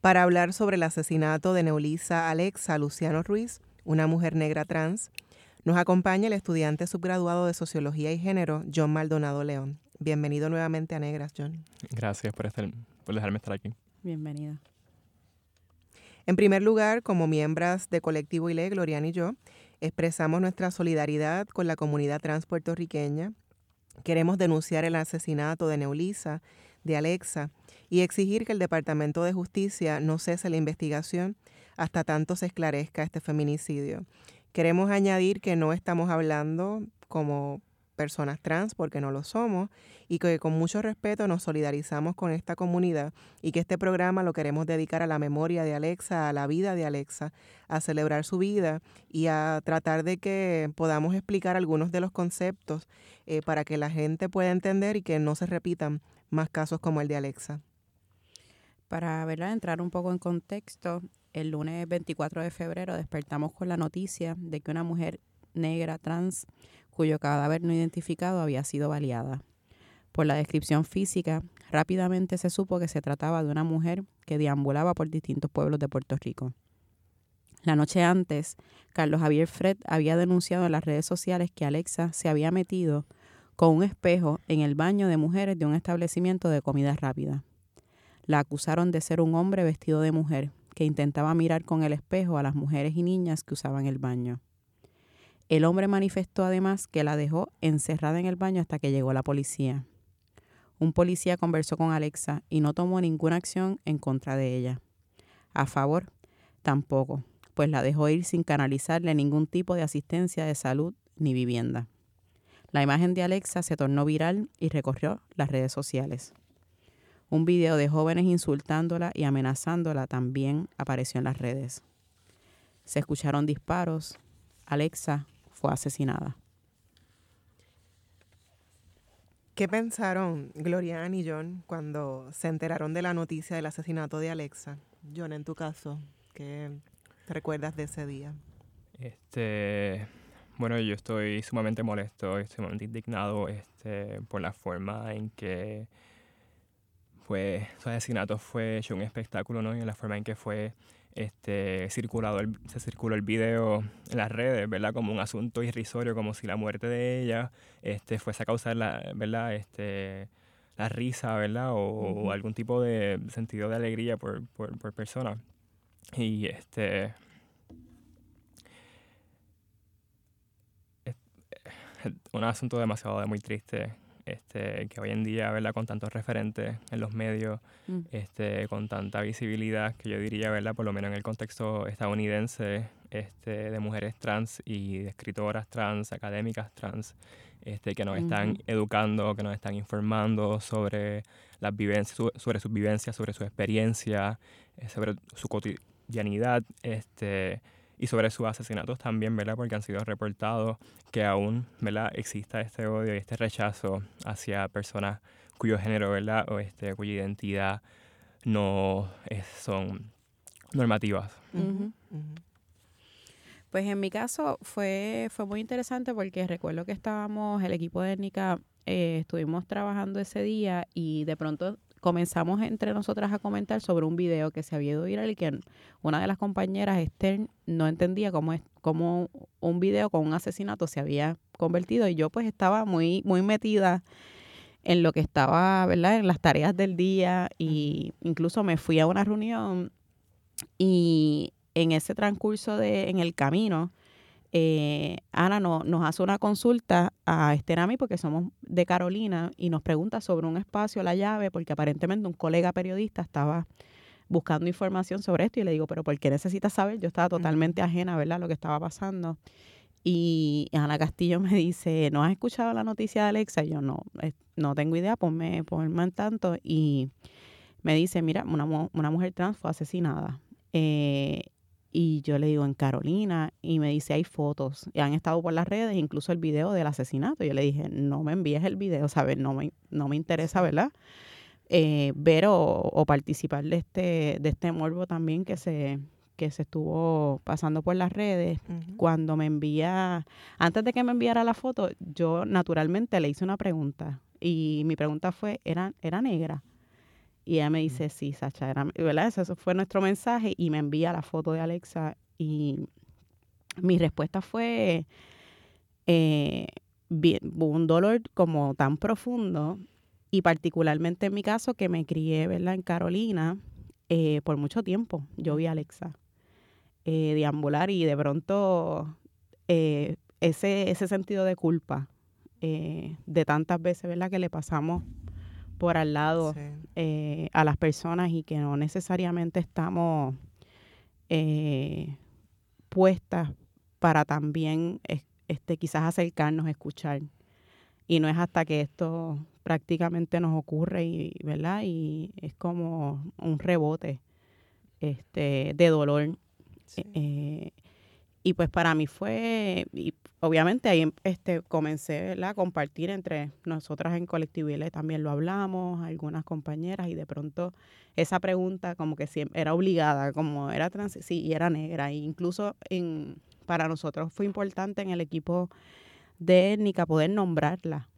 para hablar sobre el asesinato de Neulisa Alexa Luciano Ruiz, una mujer negra trans. Nos acompaña el estudiante subgraduado de Sociología y Género, John Maldonado León. Bienvenido nuevamente a Negras, John. Gracias por, estar, por dejarme estar aquí. Bienvenida. En primer lugar, como miembros de Colectivo ILE, Glorian y yo, expresamos nuestra solidaridad con la comunidad trans puertorriqueña. Queremos denunciar el asesinato de Neulisa, de Alexa, y exigir que el Departamento de Justicia no cese la investigación hasta tanto se esclarezca este feminicidio. Queremos añadir que no estamos hablando como personas trans porque no lo somos y que con mucho respeto nos solidarizamos con esta comunidad y que este programa lo queremos dedicar a la memoria de Alexa, a la vida de Alexa, a celebrar su vida y a tratar de que podamos explicar algunos de los conceptos eh, para que la gente pueda entender y que no se repitan más casos como el de Alexa. Para ¿verdad? entrar un poco en contexto, el lunes 24 de febrero despertamos con la noticia de que una mujer negra trans cuyo cadáver no identificado había sido baleada. Por la descripción física, rápidamente se supo que se trataba de una mujer que deambulaba por distintos pueblos de Puerto Rico. La noche antes, Carlos Javier Fred había denunciado en las redes sociales que Alexa se había metido con un espejo en el baño de mujeres de un establecimiento de comida rápida. La acusaron de ser un hombre vestido de mujer que intentaba mirar con el espejo a las mujeres y niñas que usaban el baño. El hombre manifestó además que la dejó encerrada en el baño hasta que llegó la policía. Un policía conversó con Alexa y no tomó ninguna acción en contra de ella. A favor, tampoco, pues la dejó ir sin canalizarle ningún tipo de asistencia de salud ni vivienda. La imagen de Alexa se tornó viral y recorrió las redes sociales. Un video de jóvenes insultándola y amenazándola también apareció en las redes. Se escucharon disparos. Alexa fue asesinada. ¿Qué pensaron Glorian y John cuando se enteraron de la noticia del asesinato de Alexa? John, en tu caso, ¿qué te recuerdas de ese día? Este, bueno, yo estoy sumamente molesto, estoy sumamente indignado este, por la forma en que fue, su asesinato fue hecho un espectáculo, ¿no? Y en la forma en que fue este, circulado se circuló el video en las redes, ¿verdad? Como un asunto irrisorio, como si la muerte de ella este, fuese a causar la, ¿verdad? Este, la risa, ¿verdad? O, algún tipo de sentido de alegría por, por, por persona. Y este... un asunto demasiado muy triste este, que hoy en día, ¿verdad? Con tantos referentes en los medios, mm. este, con tanta visibilidad, que yo diría, ¿verdad? Por lo menos en el contexto estadounidense, este, de mujeres trans y de escritoras trans, académicas trans, este, que nos están educando, que nos están informando sobre las vivencias, sobre sus vivencias, sobre su experiencia, eh, sobre su cotidianidad, este, y sobre sus asesinatos también, ¿verdad? Porque han sido reportados que aún, ¿verdad? Exista este odio y este rechazo hacia personas cuyo género, ¿verdad? O este, cuya identidad no son normativas. Pues en mi caso fue, fue muy interesante porque recuerdo que estábamos, el equipo de étnica, eh, estuvimos trabajando ese día y de pronto comenzamos entre nosotras a comentar sobre un video que se había ido viral y que una de las compañeras, Esther, no entendía cómo, es, cómo un video con un asesinato se había convertido. Y yo pues estaba muy, muy metida en lo que estaba, ¿verdad? En las tareas del día. Y incluso me fui a una reunión Y en ese transcurso de, en el camino, eh, Ana no, nos hace una consulta a Esther a mí porque somos de Carolina y nos pregunta sobre un espacio, la llave, porque aparentemente un colega periodista estaba buscando información sobre esto y le digo, pero ¿por qué necesitas saber? Yo estaba totalmente ajena, ¿verdad?, a lo que estaba pasando. Y Ana Castillo me dice, ¿no has escuchado la noticia de Alexa? Y yo no, no tengo idea, ponme, ponme en tanto. Y me dice, mira, una, una mujer trans fue asesinada. Eh, y yo le digo, en Carolina, y me dice, hay fotos, y han estado por las redes, incluso el video del asesinato. Yo le dije, no me envíes el video, ¿sabes? No me, no me interesa, ¿verdad? Eh, ver o, participar de este, de este morbo también que se, que se estuvo pasando por las redes. Cuando me envía, antes de que me enviara la foto, yo naturalmente le hice una pregunta, y mi pregunta fue, ¿era, era negra? Y ella me dice, sí, Sacha, era, ¿verdad? Eso, fue nuestro mensaje y me envía la foto de Alexa y mi respuesta fue eh, un dolor como tan profundo y particularmente en mi caso que me crié, ¿verdad? En Carolina eh, por mucho tiempo. Yo vi a Alexa eh, deambular y de pronto ese, ese sentido de culpa de tantas veces, ¿verdad? Que le pasamos por al lado eh, a las personas y que no necesariamente estamos eh, puestas para también este quizás acercarnos a escuchar. Y no es hasta que esto prácticamente nos ocurre y verdad y es como un rebote este de dolor eh, y pues para mí fue, y obviamente ahí este, comencé a compartir entre nosotras en colectividad, también lo hablamos, algunas compañeras, y de pronto esa pregunta como que siempre era obligada, como era trans, sí, y era negra. E incluso en, para nosotros fue importante en el equipo de étnica poder nombrarla,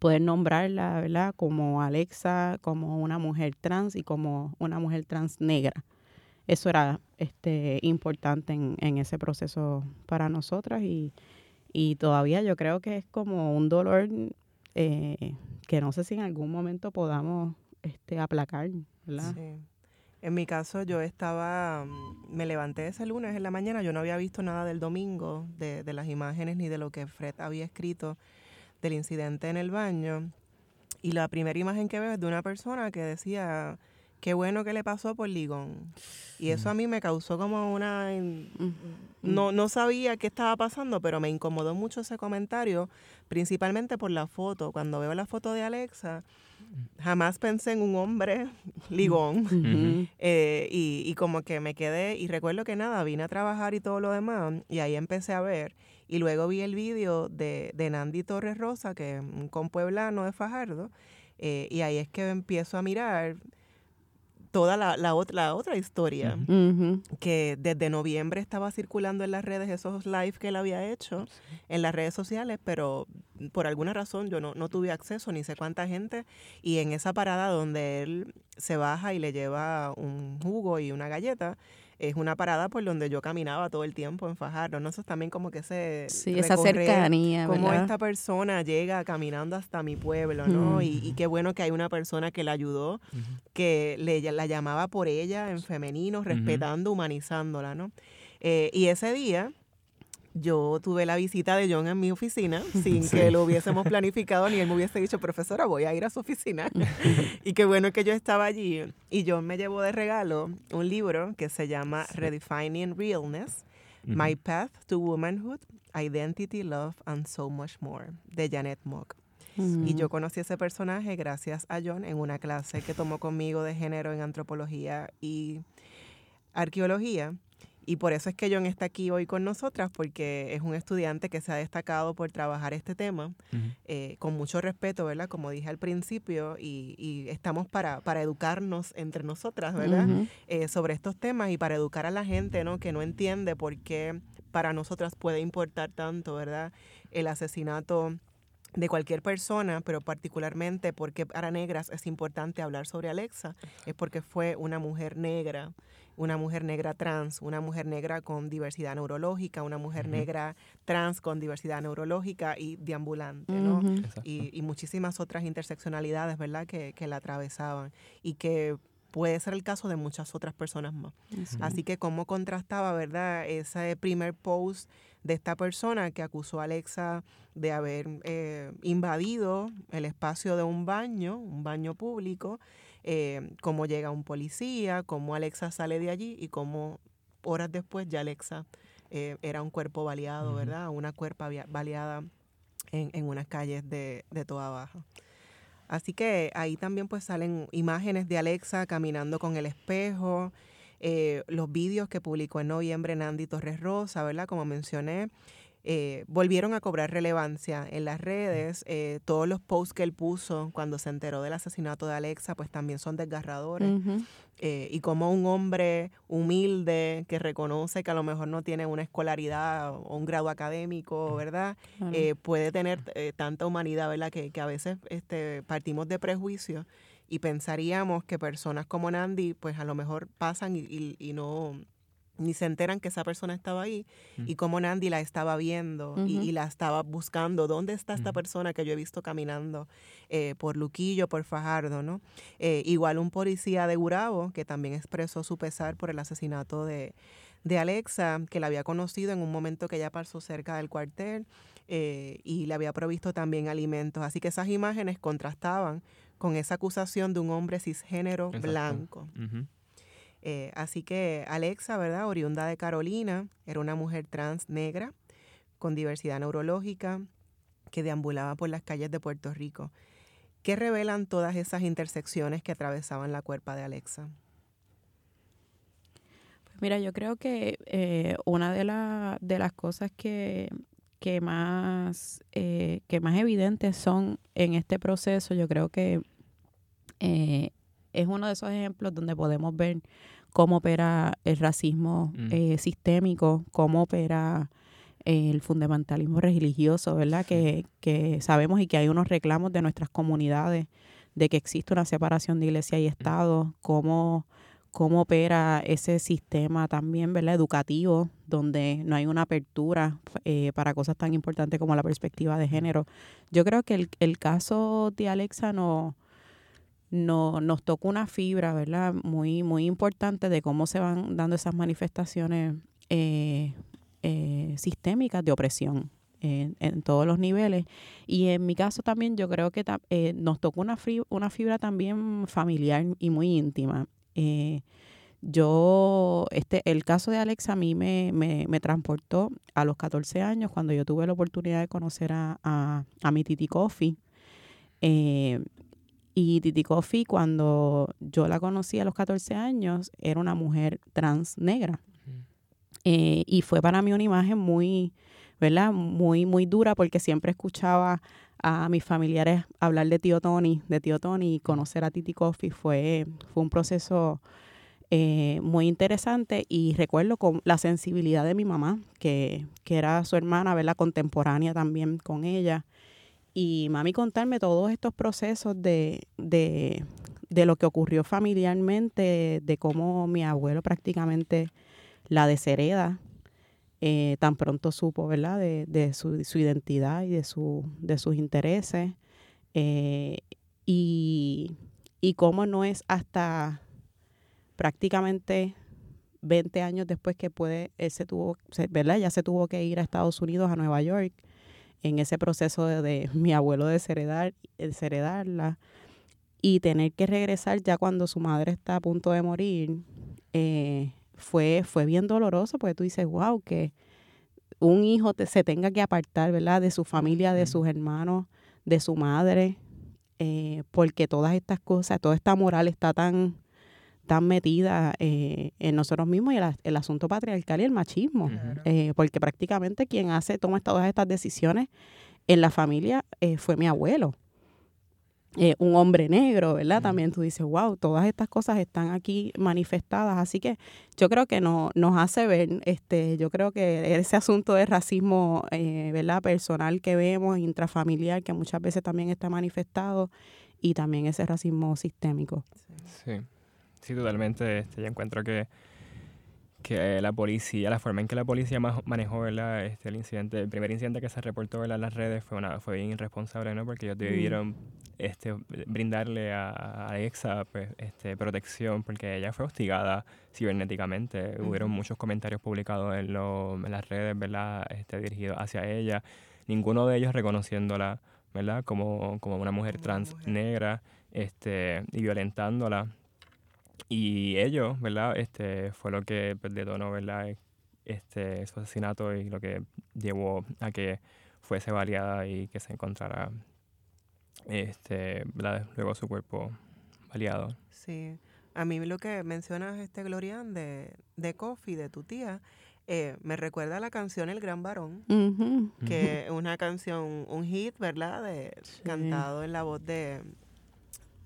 poder nombrarla, ¿verdad? Como Alexa, como una mujer trans y como una mujer trans negra eso era este, importante en, en ese proceso para nosotras y, y, todavía yo creo que es como un dolor eh, que no sé si en algún momento podamos este, aplacar, ¿verdad? Sí. En mi caso yo estaba, mm, me levanté ese lunes en la mañana, yo no había visto nada del domingo, de, de las imágenes ni de lo que Fred había escrito del incidente en el baño. Y la primera imagen que veo es de una persona que decía, qué bueno que le pasó por Ligón. Y eso a mí me causó como una... No, no sabía qué estaba pasando, pero me incomodó mucho ese comentario, principalmente por la foto. Cuando veo la foto de Alexa, jamás pensé en un hombre ligón. Eh, y, y, como que me quedé, y recuerdo que nada, vine a trabajar y todo lo demás, y ahí empecé a ver. Y luego vi el vídeo de, de Nandi Torres Rosa, que es un compueblano de Fajardo, eh, y ahí es que empiezo a mirar toda la, la, otra, otra historia, que desde noviembre estaba circulando en las redes esos live que él había hecho en las redes sociales, pero por alguna razón yo no, no tuve acceso, ni sé cuánta gente, y en esa parada donde él se baja y le lleva un jugo y una galleta, es una parada por donde yo caminaba todo el tiempo en Fajardo, ¿no? Eso es también como que se Sí, esa cercanía, Cómo esta persona llega caminando hasta mi pueblo, ¿no? Y, qué bueno que hay una persona que la ayudó, que le, la llamaba por ella en femenino, respetando, humanizándola, ¿no? Eh, y ese día yo tuve la visita de John en mi oficina sin que lo hubiésemos planificado ni él me hubiese dicho, profesora, voy a ir a su oficina. y qué bueno que yo estaba allí. Y John me llevó de regalo un libro que se llama Redefining Realness, My Path to Womanhood, Identity, Love and So Much More, de Janet Mock. Y yo conocí a ese personaje gracias a John en una clase que tomó conmigo de género en antropología y arqueología. Y por eso es que John está aquí hoy con nosotras, porque es un estudiante que se ha destacado por trabajar este tema eh, con mucho respeto, ¿verdad? Como dije al principio, y, estamos para, para, educarnos entre nosotras, ¿verdad? Eh, sobre estos temas y para educar a la gente, ¿no? Que no entiende por qué para nosotras puede importar tanto, ¿verdad? El asesinato de cualquier persona, pero particularmente porque para negras es importante hablar sobre Alexa, es porque fue una mujer negra una mujer negra trans, una mujer negra con diversidad neurológica, una mujer negra trans con diversidad neurológica y deambulante, ¿no? y, muchísimas otras interseccionalidades, ¿verdad?, que, la atravesaban y que puede ser el caso de muchas otras personas más. Así que cómo contrastaba, ¿verdad? Ese primer post de esta persona que acusó a Alexa de haber eh, invadido el espacio de un baño, un baño público, eh, cómo llega un policía, cómo Alexa sale de allí y cómo horas después ya Alexa eh, era un cuerpo baleado, ¿verdad? Una cuerpa baleada en, en unas calles de, de Toda Baja. Así que ahí también pues salen imágenes de Alexa caminando con el espejo, eh, los vídeos que publicó en noviembre Nandy Torres Rosa, ¿verdad? Como mencioné, eh, volvieron a cobrar relevancia en las redes. Eh, todos los posts que él puso cuando se enteró del asesinato de Alexa, pues también son desgarradores. Eh, y como un hombre humilde que reconoce que a lo mejor no tiene una escolaridad o un grado académico, ¿verdad? puede tener tanta humanidad, ¿verdad? Que, que a veces este, partimos de prejuicios y pensaríamos que personas como Nandi, pues a lo mejor pasan y no ni se enteran que esa persona estaba ahí y cómo Nandi la estaba viendo y, la estaba buscando. ¿Dónde está esta persona que yo he visto caminando eh, por Luquillo, por Fajardo? ¿no? Eh, igual un policía de Gurabo que también expresó su pesar por el asesinato de, de Alexa, que la había conocido en un momento que ella pasó cerca del cuartel eh, y le había provisto también alimentos. Así que esas imágenes contrastaban con esa acusación de un hombre cisgénero blanco. Eh, así que Alexa, ¿verdad? Oriunda de Carolina, era una mujer trans negra con diversidad neurológica que deambulaba por las calles de Puerto Rico. ¿Qué revelan todas esas intersecciones que atravesaban la cuerpa de Alexa? Pues mira, yo creo que eh, una de, de las cosas que, que más, eh, que más evidentes son en este proceso, yo creo que es uno de esos ejemplos donde podemos ver cómo opera el racismo mm. eh, sistémico, cómo opera el fundamentalismo religioso, ¿verdad? Que, que, sabemos y que hay unos reclamos de nuestras comunidades de que existe una separación de iglesia y mm. Estado, cómo, cómo opera ese sistema también, ¿verdad? Educativo, donde no hay una apertura eh, para cosas tan importantes como la perspectiva de género. Yo creo que el, el caso de Alexa no no, nos tocó una fibra, ¿verdad? Muy, muy importante de cómo se van dando esas manifestaciones eh, eh, sistémicas de opresión en, todos los niveles. Y en mi caso también yo creo que nos tocó una fibra también familiar y muy íntima. Yo, este, el caso de Alex a mí me, me, me, transportó a los 14 años cuando yo tuve la oportunidad de conocer a, a, mi Titi Coffee. Y Titi Coffee, cuando yo la conocí a los 14 años, era una mujer trans negra. Eh, y fue para mí una imagen muy, ¿verdad? Muy, muy dura porque siempre escuchaba a mis familiares hablar de tío Tony, de tío Tony, y conocer a Titi Coffee fue, fue un proceso eh, muy interesante y recuerdo con la sensibilidad de mi mamá, que, que era su hermana, ¿verdad? Contemporánea también con ella y mami contarme todos estos procesos de, de, de lo que ocurrió familiarmente, de cómo mi abuelo prácticamente la deshereda, eh, tan pronto supo, ¿verdad?, de, su, identidad y de, su, sus intereses. Eh, y, y cómo no es hasta prácticamente 20 años después que puede, él se tuvo, ¿verdad? Ya se tuvo que ir a Estados Unidos, a Nueva York, en ese proceso de, mi abuelo desheredar, desheredarla y tener que regresar ya cuando su madre está a punto de morir, eh, fue, fue bien doloroso porque tú dices, wow, que un hijo se tenga que apartar, ¿verdad? De su familia, de sus hermanos, de su madre, eh, porque todas estas cosas, toda esta moral está tan tan metida eh, en nosotros mismos y el, asunto patriarcal y el machismo, eh, porque prácticamente quien hace, toma todas estas decisiones en la familia eh, fue mi abuelo. Un hombre negro, ¿verdad? También tú dices, wow, todas estas cosas están aquí manifestadas, así que yo creo que no, nos hace ver, este, yo creo que ese asunto de racismo, ¿verdad? Personal que vemos, intrafamiliar, que muchas veces también está manifestado, y también ese racismo sistémico. Sí. Sí, totalmente. Este, yo encuentro que, que la policía, la forma en que la policía manejó ¿verdad? Este, el incidente, el primer incidente que se reportó en las redes fue una fue bien irresponsable, ¿no? Porque ellos mm. debieron este, brindarle a, Alexa pues, este, protección porque ella fue hostigada cibernéticamente. Hubieron muchos comentarios publicados en, en las redes, ¿verdad? Este, dirigidos hacia ella. Ninguno de ellos reconociéndola, ¿verdad? Como, como una mujer trans negra este, y violentándola. Y ellos, ¿verdad? Este, fue lo que detonó, ¿verdad? Este, su asesinato y lo que llevó a que fuese baleada y que se encontrara este, luego su cuerpo baleado. Sí. A mí lo que mencionas, este Glorian, de, de Coffee, de tu tía, eh, me recuerda a la canción El Gran Varón, que es una canción, un hit, ¿verdad? De, Cantado en la voz de,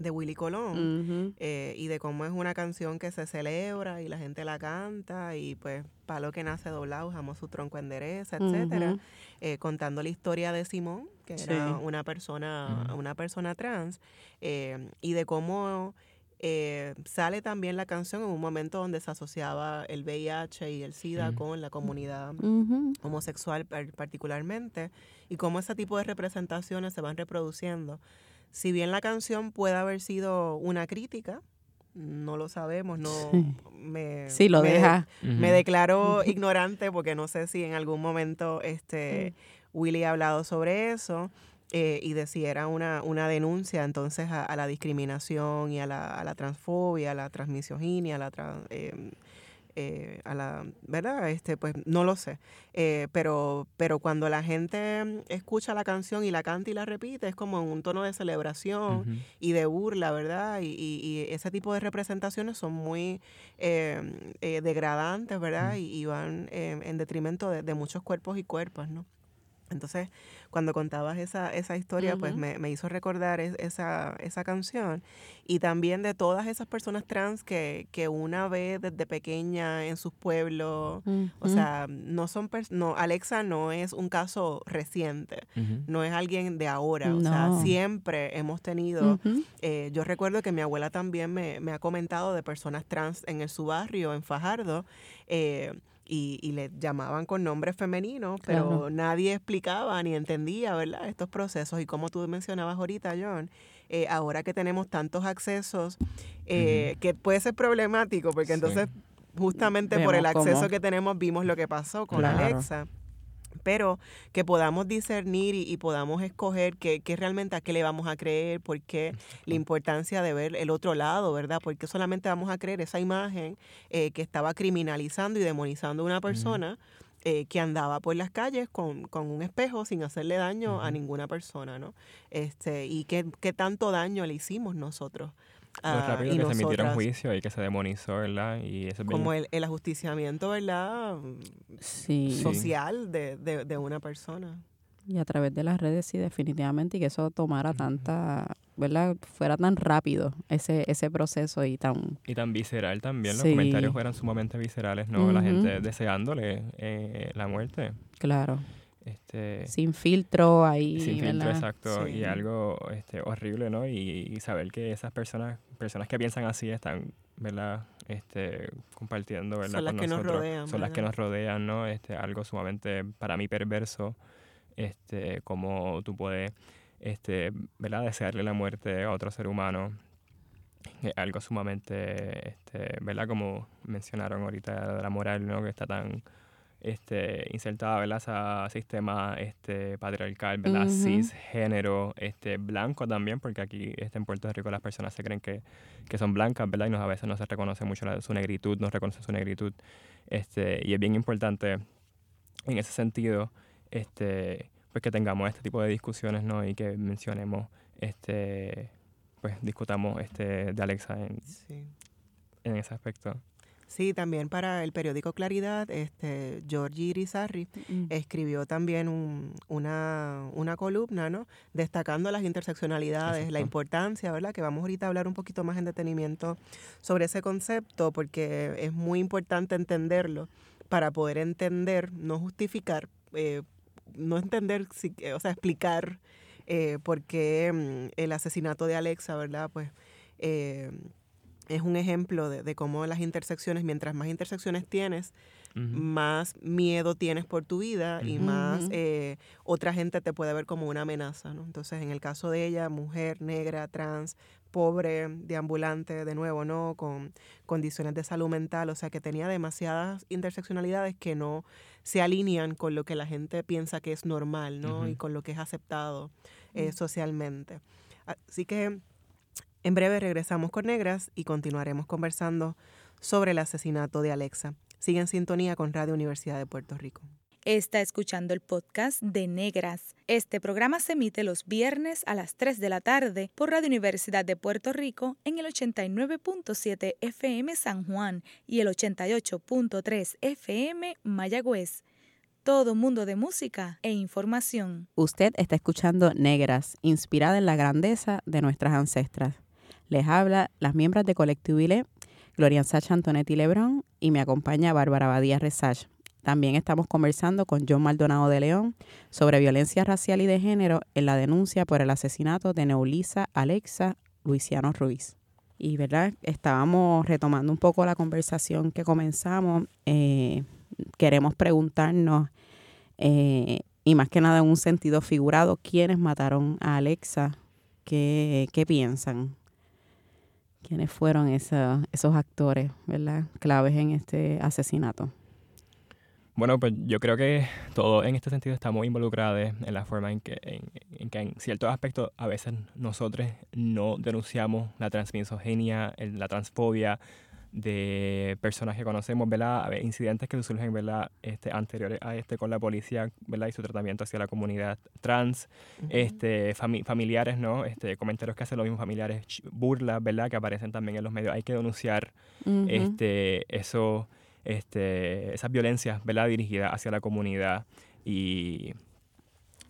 de Willy Colón eh, y de cómo es una canción que se celebra y la gente la canta y pues palo que nace doblado, jamón su tronco endereza, etcétera, eh, contando la historia de Simón, que era una persona, una persona trans, eh, y de cómo sale también la canción en un momento donde se asociaba el VIH y el SIDA con la comunidad homosexual particularmente, y cómo ese tipo de representaciones se van reproduciendo si bien la canción puede haber sido una crítica, no lo sabemos, no me, sí, lo deja. me declaro ignorante porque no sé si en algún momento este Willy ha hablado sobre eso. Eh, y de si era una, una denuncia entonces a, la discriminación y a la, a la transfobia, a la transmisoginia, a la em, eh, a la verdad este pues no lo sé. Eh, pero pero cuando la gente escucha la canción y la canta y la repite es como en un tono de celebración y de burla verdad y, y, ese tipo de representaciones son muy eh, degradantes verdad y, van en detrimento de, de muchos cuerpos y cuerpos no entonces, cuando contabas esa, esa historia, pues me, me, hizo recordar esa, esa canción. Y también de todas esas personas trans que, que una vez desde pequeña en sus pueblos, o sea, no son, no, Alexa no es un caso reciente, no es alguien de ahora, o sea, siempre hemos tenido, eh, yo recuerdo que mi abuela también me, me, ha comentado de personas trans en el, su barrio, en Fajardo, eh, y, y, le llamaban con nombres femeninos, pero nadie explicaba ni entendía, ¿verdad? Estos procesos. Y como tú mencionabas ahorita, John, eh, ahora que tenemos tantos accesos, eh, que puede ser problemático, porque entonces justamente por el acceso que tenemos vimos lo que pasó con Alexa pero que podamos discernir y, podamos escoger qué, qué, realmente a qué le vamos a creer, por qué la importancia de ver el otro lado, ¿verdad? Porque solamente vamos a creer esa imagen eh, que estaba criminalizando y demonizando a una persona. Eh, que andaba por las calles con, con, un espejo sin hacerle daño a ninguna persona, ¿no? Este, y qué, qué tanto daño le hicimos nosotros lo ah, rápido que se emitieron juicio y que se demonizó, ¿verdad? Y eso Como el, el, ajusticiamiento, ¿verdad? Sí. Social de, de, de, una persona. Y a través de las redes, sí, definitivamente, y que eso tomara tanta, ¿verdad? Fuera tan rápido ese, ese proceso y tan... Y tan visceral también, los comentarios fueran sumamente viscerales, ¿no? La gente deseándole eh, la muerte. Claro. Este, sin filtro ahí. Sin filtro, exacto. Y algo este, horrible, ¿no? Y, saber que esas personas, personas que piensan así están, ¿verdad? Este, compartiendo, ¿verdad? Son las que nos rodean. Son las que nos rodean, ¿no? Este, algo sumamente, para mí, perverso. Este, como tú puedes, este, ¿verdad? Desearle la muerte a otro ser humano. algo sumamente, este, ¿verdad? Como mencionaron ahorita de la moral, ¿no? Que está tan este, insertada, ¿verdad? Ese sistema este, patriarcal, ¿verdad? Cisgénero, este, blanco también, porque aquí este, en Puerto Rico las personas se creen que, que son blancas, ¿verdad? Y nos, a veces no se reconoce mucho su negritud, no reconoce su negritud. Este, y es bien importante en ese sentido, este, pues que tengamos este tipo de discusiones, ¿no? Y que mencionemos, este, pues discutamos este, de Alexa en, en ese aspecto. Sí, también para el periódico Claridad, este, Giorgi Irizarry mm. escribió también una, una columna, ¿no? Destacando las interseccionalidades, la importancia, ¿verdad? Que vamos ahorita a hablar un poquito más en detenimiento sobre ese concepto, porque es muy importante entenderlo para poder entender, no justificar, eh, no entender, o sea, explicar eh, por qué mm, el asesinato de Alexa, ¿verdad? Pues... Eh, es un ejemplo de, cómo las intersecciones, mientras más intersecciones tienes, más miedo tienes por tu vida y más eh, otra gente te puede ver como una amenaza. ¿no? Entonces, en el caso de ella, mujer, negra, trans, pobre, deambulante, de nuevo, ¿no? Con condiciones de salud mental, o sea, que tenía demasiadas interseccionalidades que no se alinean con lo que la gente piensa que es normal, ¿no? Y con lo que es aceptado eh, socialmente. Así que en breve regresamos con Negras y continuaremos conversando sobre el asesinato de Alexa. Sigue en sintonía con Radio Universidad de Puerto Rico. Está escuchando el podcast de Negras. Este programa se emite los viernes a las 3 de la tarde por Radio Universidad de Puerto Rico en el 89.7 FM San Juan y el 88.3 FM Mayagüez. Todo mundo de música e información. Usted está escuchando Negras, inspirada en la grandeza de nuestras ancestras. Les habla las miembros de Colectivo ILE, Gloria Sacha Antonetti Lebrón y me acompaña Bárbara Badía Resach. También estamos conversando con John Maldonado de León sobre violencia racial y de género en la denuncia por el asesinato de Neulisa Alexa Luisiano Ruiz. Y verdad, estábamos retomando un poco la conversación que comenzamos. Eh, queremos preguntarnos, eh, y más que nada en un sentido figurado, ¿quiénes mataron a Alexa? ¿Qué, qué piensan? Quiénes fueron esos actores, ¿verdad? Claves en este asesinato. Bueno, pues yo creo que todo en este sentido está muy involucrado en la forma en que en, que en ciertos aspectos a veces nosotros no denunciamos la transmisogenia, la transfobia, de personas que conocemos, ¿verdad? Incidentes que surgen, ¿verdad? Este, anteriores a este con la policía, ¿verdad? Y su tratamiento hacia la comunidad trans, este, familiares, ¿no? Este, comentarios que hacen los mismos familiares, burlas, ¿verdad? Que aparecen también en los medios. Hay que denunciar este, eso, este, esas violencias, ¿verdad? Dirigidas hacia la comunidad y,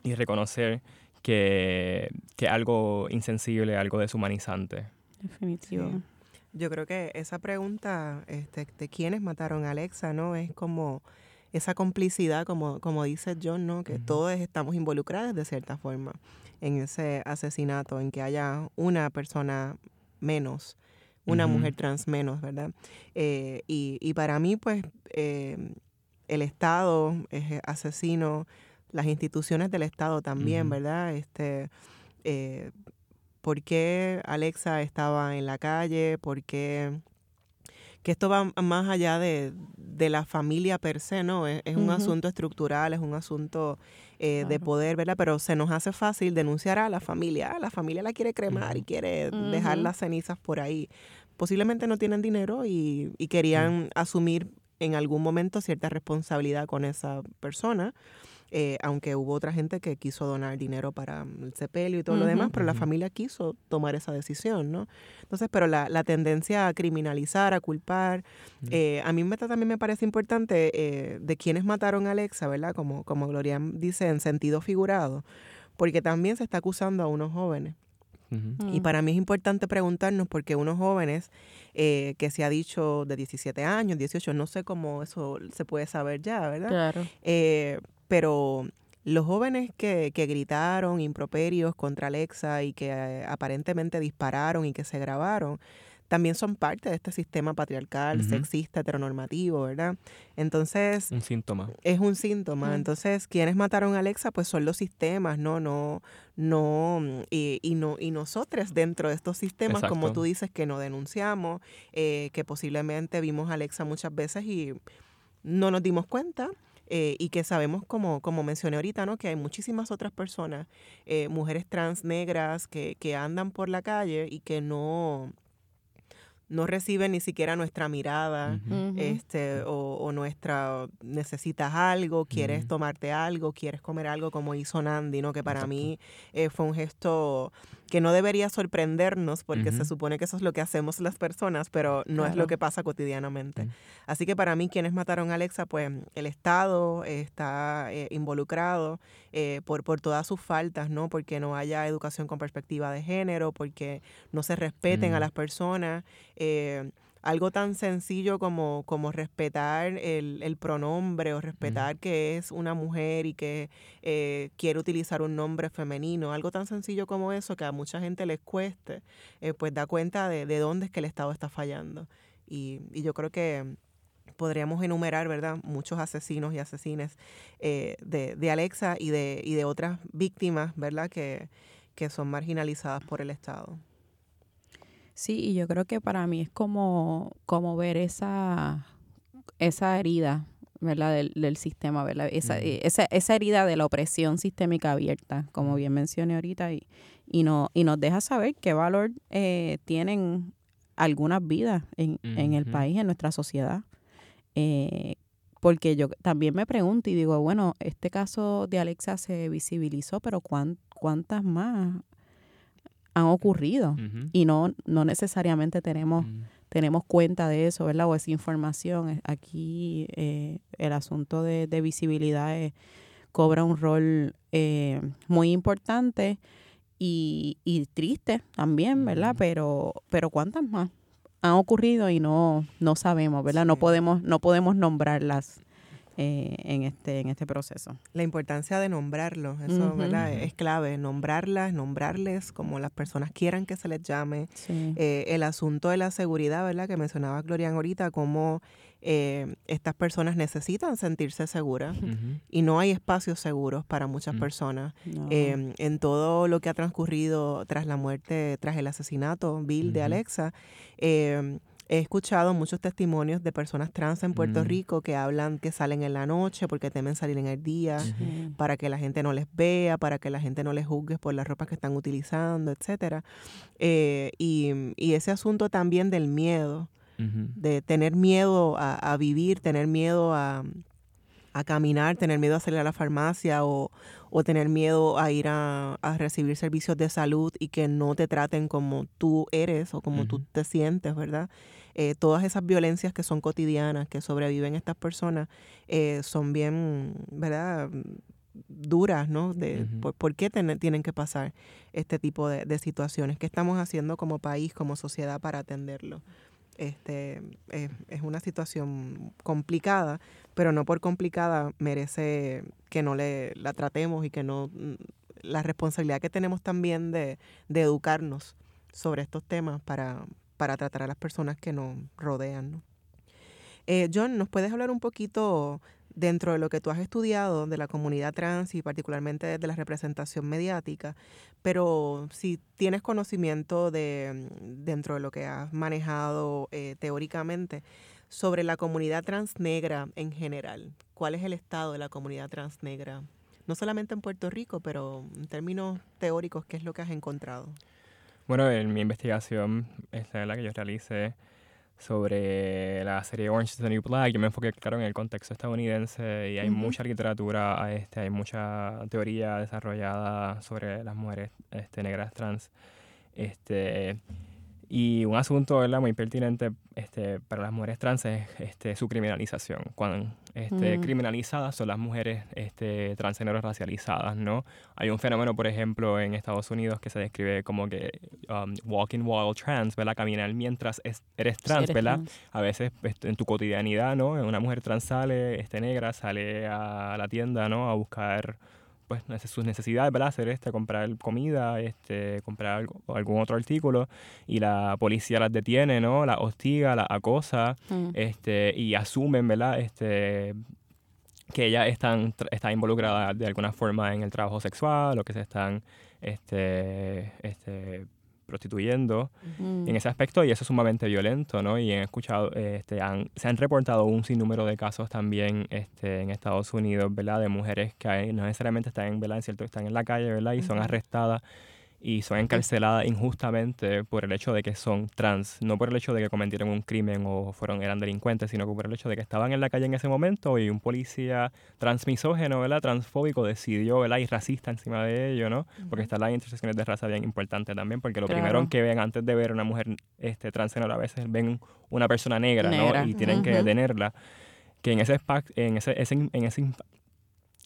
y reconocer que, que algo insensible, algo deshumanizante. Definitivo. Yo creo que esa pregunta este, de quiénes mataron a Alexa, ¿no? Es como esa complicidad, como, como dice John, ¿no? Que todos estamos involucrados de cierta forma en ese asesinato, en que haya una persona menos, una mujer trans menos, ¿verdad? Eh, y, y, para mí, pues, eh, el Estado es asesino, las instituciones del Estado también, ¿verdad? Este, eh, por qué Alexa estaba en la calle, por qué que esto va más allá de, la familia per se, ¿no? Es, un asunto estructural, es un asunto eh, de poder, ¿verdad? Pero se nos hace fácil denunciar a la familia. Ah, la familia la quiere cremar y quiere dejar las cenizas por ahí. Posiblemente no tienen dinero y, y querían asumir en algún momento cierta responsabilidad con esa persona. Eh, aunque hubo otra gente que quiso donar dinero para el sepelio y todo lo demás, pero la familia quiso tomar esa decisión, ¿no? Entonces, pero la, la tendencia a criminalizar, a culpar, eh, a mí me, también me parece importante eh, de quienes mataron a Alexa, ¿verdad? Como, como Gloria dice, en sentido figurado, porque también se está acusando a unos jóvenes. Y mm. para mí es importante preguntarnos porque unos jóvenes que se ha dicho de 17 años, 18, no sé cómo eso se puede saber ya, ¿verdad? Claro pero los jóvenes que, que, gritaron improperios contra Alexa y que eh, aparentemente dispararon y que se grabaron, también son parte de este sistema patriarcal, sexista, heteronormativo, ¿verdad? Entonces... Un síntoma. Es un síntoma. Entonces, quienes mataron a Alexa, pues son los sistemas, ¿no? No, no, y, y no, y nosotros dentro de estos sistemas, como tú dices, que no denunciamos, eh, que posiblemente vimos a Alexa muchas veces y no nos dimos cuenta eh, y que sabemos, como, como mencioné ahorita, ¿no? que hay muchísimas otras personas, eh, mujeres trans negras, que, que andan por la calle y que no, no reciben ni siquiera nuestra mirada, este, o, nuestra necesitas algo, quieres tomarte algo, quieres comer algo, como hizo Nandi, ¿no? Que para mí eh, fue un gesto que no debería sorprendernos porque se supone que eso es lo que hacemos las personas, pero no es lo que pasa cotidianamente. Así que para mí, quienes mataron a Alexa, pues el Estado está eh, involucrado eh, por, por todas sus faltas, ¿no? Porque no haya educación con perspectiva de género, porque no se respeten a las personas. Eh, algo tan sencillo como, como respetar el, pronombre o respetar que es una mujer y que eh, quiere utilizar un nombre femenino, algo tan sencillo como eso que a mucha gente les cueste, eh, pues da cuenta de, de, dónde es que el Estado está fallando. Y, y yo creo que podríamos enumerar, ¿verdad?, muchos asesinos y asesines eh, de, de, Alexa y de, y de otras víctimas, ¿verdad?, que, que son marginalizadas por el Estado. Sí, y yo creo que para mí es como, como ver esa, esa herida, ¿verdad? Del, del sistema, ¿verdad? Esa, esa, esa, herida de la opresión sistémica abierta, como bien mencioné ahorita, y, y, no, y nos deja saber qué valor eh, tienen algunas vidas en, en, el país, en nuestra sociedad. Eh, porque yo también me pregunto y digo, bueno, este caso de Alexa se visibilizó, pero ¿cuántas más han ocurrido y no, no necesariamente tenemos, tenemos cuenta de eso, ¿verdad? O esa información. Aquí eh, el asunto de, visibilidad cobra un rol eh, muy importante y, y, triste también, ¿verdad? Pero, pero ¿cuántas más han ocurrido y no, no sabemos, ¿verdad? No podemos, no podemos nombrarlas eh, en, este, en este proceso. La importancia de nombrarlos, eso es clave, nombrarlas, nombrarles como las personas quieran que se les llame. Eh, el asunto de la seguridad, ¿verdad? Que mencionaba Glorian ahorita, cómo eh, estas personas necesitan sentirse seguras y no hay espacios seguros para muchas personas. Em, en todo lo que ha transcurrido tras la muerte, tras el asesinato Bill de Alexa, eh, He escuchado muchos testimonios de personas trans en Puerto mm. Rico que hablan que salen en la noche porque temen salir en el día, para que la gente no les vea, para que la gente no les juzgue por las ropas que están utilizando, etcétera. Eh, y, ese asunto también del miedo, de tener miedo a, vivir, tener miedo a, caminar, tener miedo a salir a la farmacia o, tener miedo a ir a, recibir servicios de salud y que no te traten como tú eres o como tú te sientes, ¿verdad? Eh, todas esas violencias que son cotidianas, que sobreviven estas personas, eh, son bien, ¿verdad? duras, ¿no? De por, qué tienen que pasar este tipo de, situaciones. ¿Qué estamos haciendo como país, como sociedad para atenderlo? Este, es una situación complicada, pero no por complicada merece que no le la tratemos y que no mm, la responsabilidad que tenemos también de, de educarnos sobre estos temas para, para tratar a las personas que nos rodean. Eh, John, ¿nos puedes hablar un poquito dentro de lo que tú has estudiado de la comunidad trans y particularmente de la representación mediática, pero si tienes conocimiento de dentro de lo que has manejado eh, teóricamente sobre la comunidad trans negra en general, ¿cuál es el estado de la comunidad trans negra? No solamente en Puerto Rico, pero en términos teóricos, ¿qué es lo que has encontrado? Bueno, en mi investigación, esta es la que yo realicé sobre la serie Orange is the New Black, yo me enfoqué, claro, en el contexto estadounidense y hay mucha literatura a este, hay mucha teoría desarrollada sobre las mujeres este, negras trans. Este, y un asunto ¿verdad? muy pertinente este, para las mujeres trans es este, su criminalización. Cuando este, mm. criminalizadas son las mujeres este, transgénero racializadas, ¿no? Hay un fenómeno, por ejemplo, en Estados Unidos que se describe como que um, walking while trans, ¿verdad? Caminar mientras eres trans, ¿verdad? A veces este, en tu cotidianidad, ¿no? Una mujer trans sale, este, negra, sale a la tienda, ¿no? A buscar pues sus necesidades, ¿verdad? Hacer este, comprar comida, este, comprar algún otro artículo y la policía las detiene, ¿no? Las hostiga, las acosa, mm. este, y asumen, ¿verdad? Este, que ellas están, están involucradas de alguna forma en el trabajo sexual o que se están este, este, prostituyendo en ese aspecto y eso es sumamente violento, ¿no? Y he escuchado, este, han, se han reportado un sinnúmero de casos también este, en Estados Unidos, ¿verdad? De mujeres que no necesariamente están, en, ¿verdad? En cierto, están en la calle, ¿verdad? Y son arrestadas y son encarceladas injustamente por el hecho de que son trans, no por el hecho de que cometieron un crimen o fueron eran delincuentes, sino por el hecho de que estaban en la calle en ese momento y un policía transmisógeno, ¿verdad? transfóbico decidió, ¿verdad? y racista encima de ello, ¿no? Porque están las intersecciones de raza bien importantes también, porque lo primero que ven antes de ver una mujer este transgénero a veces ven una persona negra, ¿no? Y tienen que detenerla. Que en ese, en ese, en ese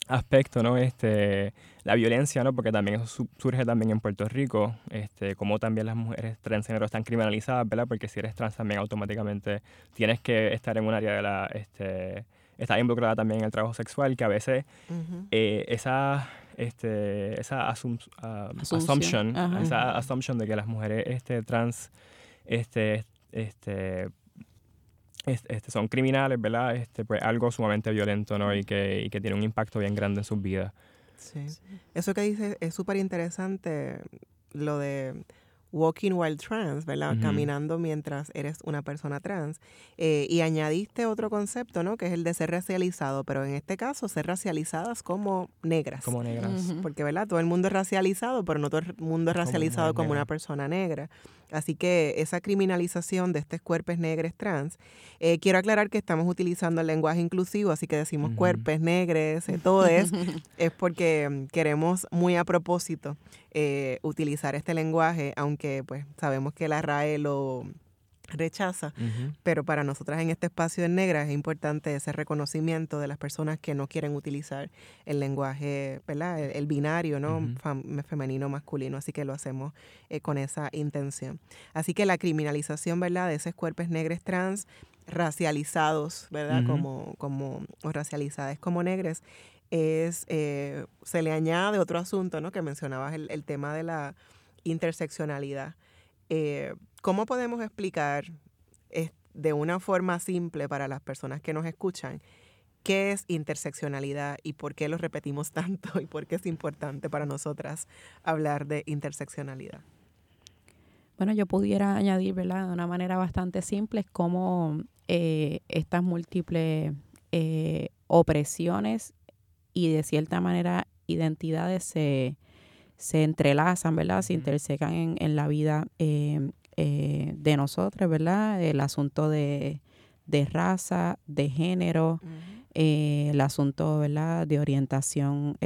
aspecto, ¿no? Este, la violencia, ¿no? Porque también eso surge también en Puerto Rico, este, como también las mujeres transgénero están criminalizadas, ¿verdad? Porque si eres trans también automáticamente tienes que estar en un área de la, este, estar involucrada también en el trabajo sexual, que a veces eh, esa, este, esa asum uh, assumption, esa assumption de que las mujeres este, trans, este, este, este, son criminales, ¿verdad? Este, pues algo sumamente violento, ¿no? Y que, y que tiene un impacto bien grande en sus vidas. Sí. Eso que dices es súper interesante, lo de walking while trans, ¿verdad? Caminando mientras eres una persona trans. Eh, y añadiste otro concepto, ¿no? Que es el de ser racializado, pero en este caso ser racializadas como negras. Como negras. Porque, ¿verdad? Todo el mundo es racializado, pero no todo el mundo es racializado como, una persona negra. Así que esa criminalización de estos cuerpos negros trans, eh, quiero aclarar que estamos utilizando el lenguaje inclusivo, así que decimos cuerpos negros, eh, todo es, es porque mm, queremos muy a propósito eh, utilizar este lenguaje, aunque pues sabemos que la RAE lo rechaza, pero para nosotras en este espacio de negras es importante ese reconocimiento de las personas que no quieren utilizar el lenguaje, ¿verdad? El, binario, ¿no? femenino, masculino, así que lo hacemos eh, con esa intención. Así que la criminalización, ¿verdad? De esos cuerpos negros trans racializados, ¿verdad? Como, como, o racializadas como negres, es, eh, se le añade otro asunto, ¿no? Que mencionabas el, tema de la interseccionalidad. Eh, ¿Cómo podemos explicar de una forma simple para las personas que nos escuchan qué es interseccionalidad y por qué lo repetimos tanto y por qué es importante para nosotras hablar de interseccionalidad? Bueno, yo pudiera añadir, ¿verdad? De una manera bastante simple, es cómo eh, estas múltiples opresiones y de cierta manera identidades se, se entrelazan, ¿verdad? Se intersecan en, en la vida eh, eh, de nosotros, ¿verdad? El asunto de, de raza, de género, eh, el asunto, ¿verdad? De orientación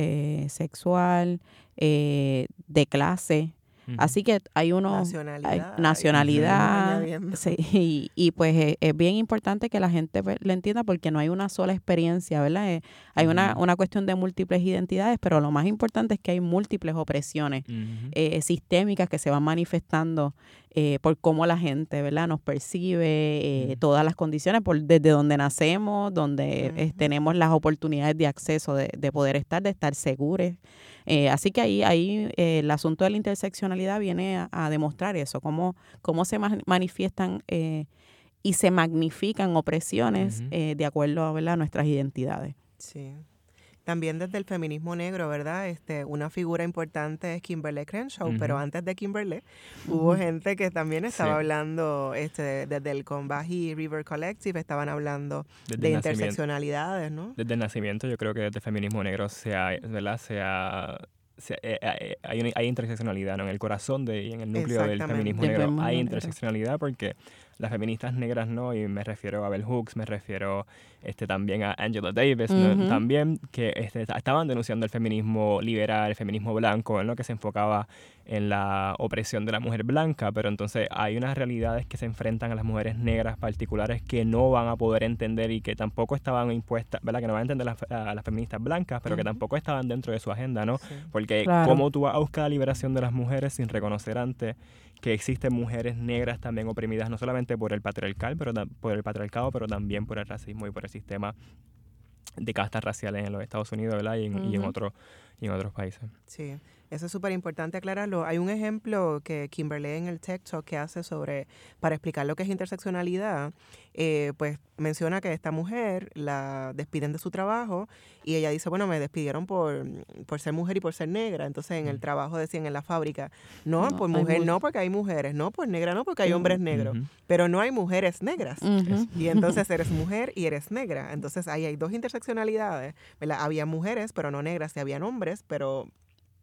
sexual, de clase, Así que hay uno... Nacionalidad. nacionalidad. Sí, y, pues es, bien importante que la gente pues, lo entienda porque no hay una sola experiencia, ¿verdad? Eh, hay una, una cuestión de múltiples identidades, pero lo más importante es que hay múltiples opresiones eh, sistémicas que se van manifestando eh, por cómo la gente, ¿verdad? Nos percibe, todas las condiciones, por desde donde nacemos, donde tenemos las oportunidades de acceso, de, de poder estar, de estar seguros. Eh, así que ahí, ahí eh, el asunto de la interseccionalidad viene a, demostrar eso, cómo, cómo se manifiestan eh, y se magnifican opresiones de acuerdo a nuestras identidades. Sí. También desde el feminismo negro, ¿verdad? Este, una figura importante es Kimberly Crenshaw, pero antes de Kimberly hubo gente que también estaba hablando este, desde el Conbaji River Collective, estaban hablando de interseccionalidades, ¿no? Desde el nacimiento yo creo que desde el feminismo negro se ha, ¿verdad? Se ha eh, eh, hay, hay, interseccionalidad ¿no? en el corazón de, y en el núcleo del feminismo negro. Hay interseccionalidad porque las feministas negras no, y me refiero a Bell Hooks, me refiero este, también a Angela Davis, también que este, estaban denunciando el feminismo liberal, el feminismo blanco, ¿no? que se enfocaba en la opresión de la mujer blanca, pero entonces hay unas realidades que se enfrentan a las mujeres negras particulares que no van a poder entender y que tampoco estaban impuestas, ¿verdad? Que no van a entender a las feministas blancas, pero que tampoco estaban dentro de su agenda, ¿no? Porque cómo tú vas a buscar la liberación de las mujeres sin reconocer antes que existen mujeres negras también oprimidas, no solamente por el patriarcal, pero por el patriarcado, pero también por el racismo y por el sistema de castas raciales en los Estados Unidos, ¿verdad? Y en, y en, otro, y en otros países. Sí. Eso es súper importante aclararlo. Hay un ejemplo que Kimberly en el Tech Talk que hace sobre, para explicar lo que es interseccionalidad, eh, pues menciona que esta mujer la despiden de su trabajo y ella dice, bueno, me despidieron por, por ser mujer y por ser negra. Entonces en el mm. trabajo decían en la fábrica, no, pues mujer no porque hay mujeres, no, pues negra no porque hay hombres negros, pero no hay mujeres negras. Y entonces eres mujer y eres negra. Entonces ahí hay dos interseccionalidades. Había mujeres, pero no negras, y habían hombres, pero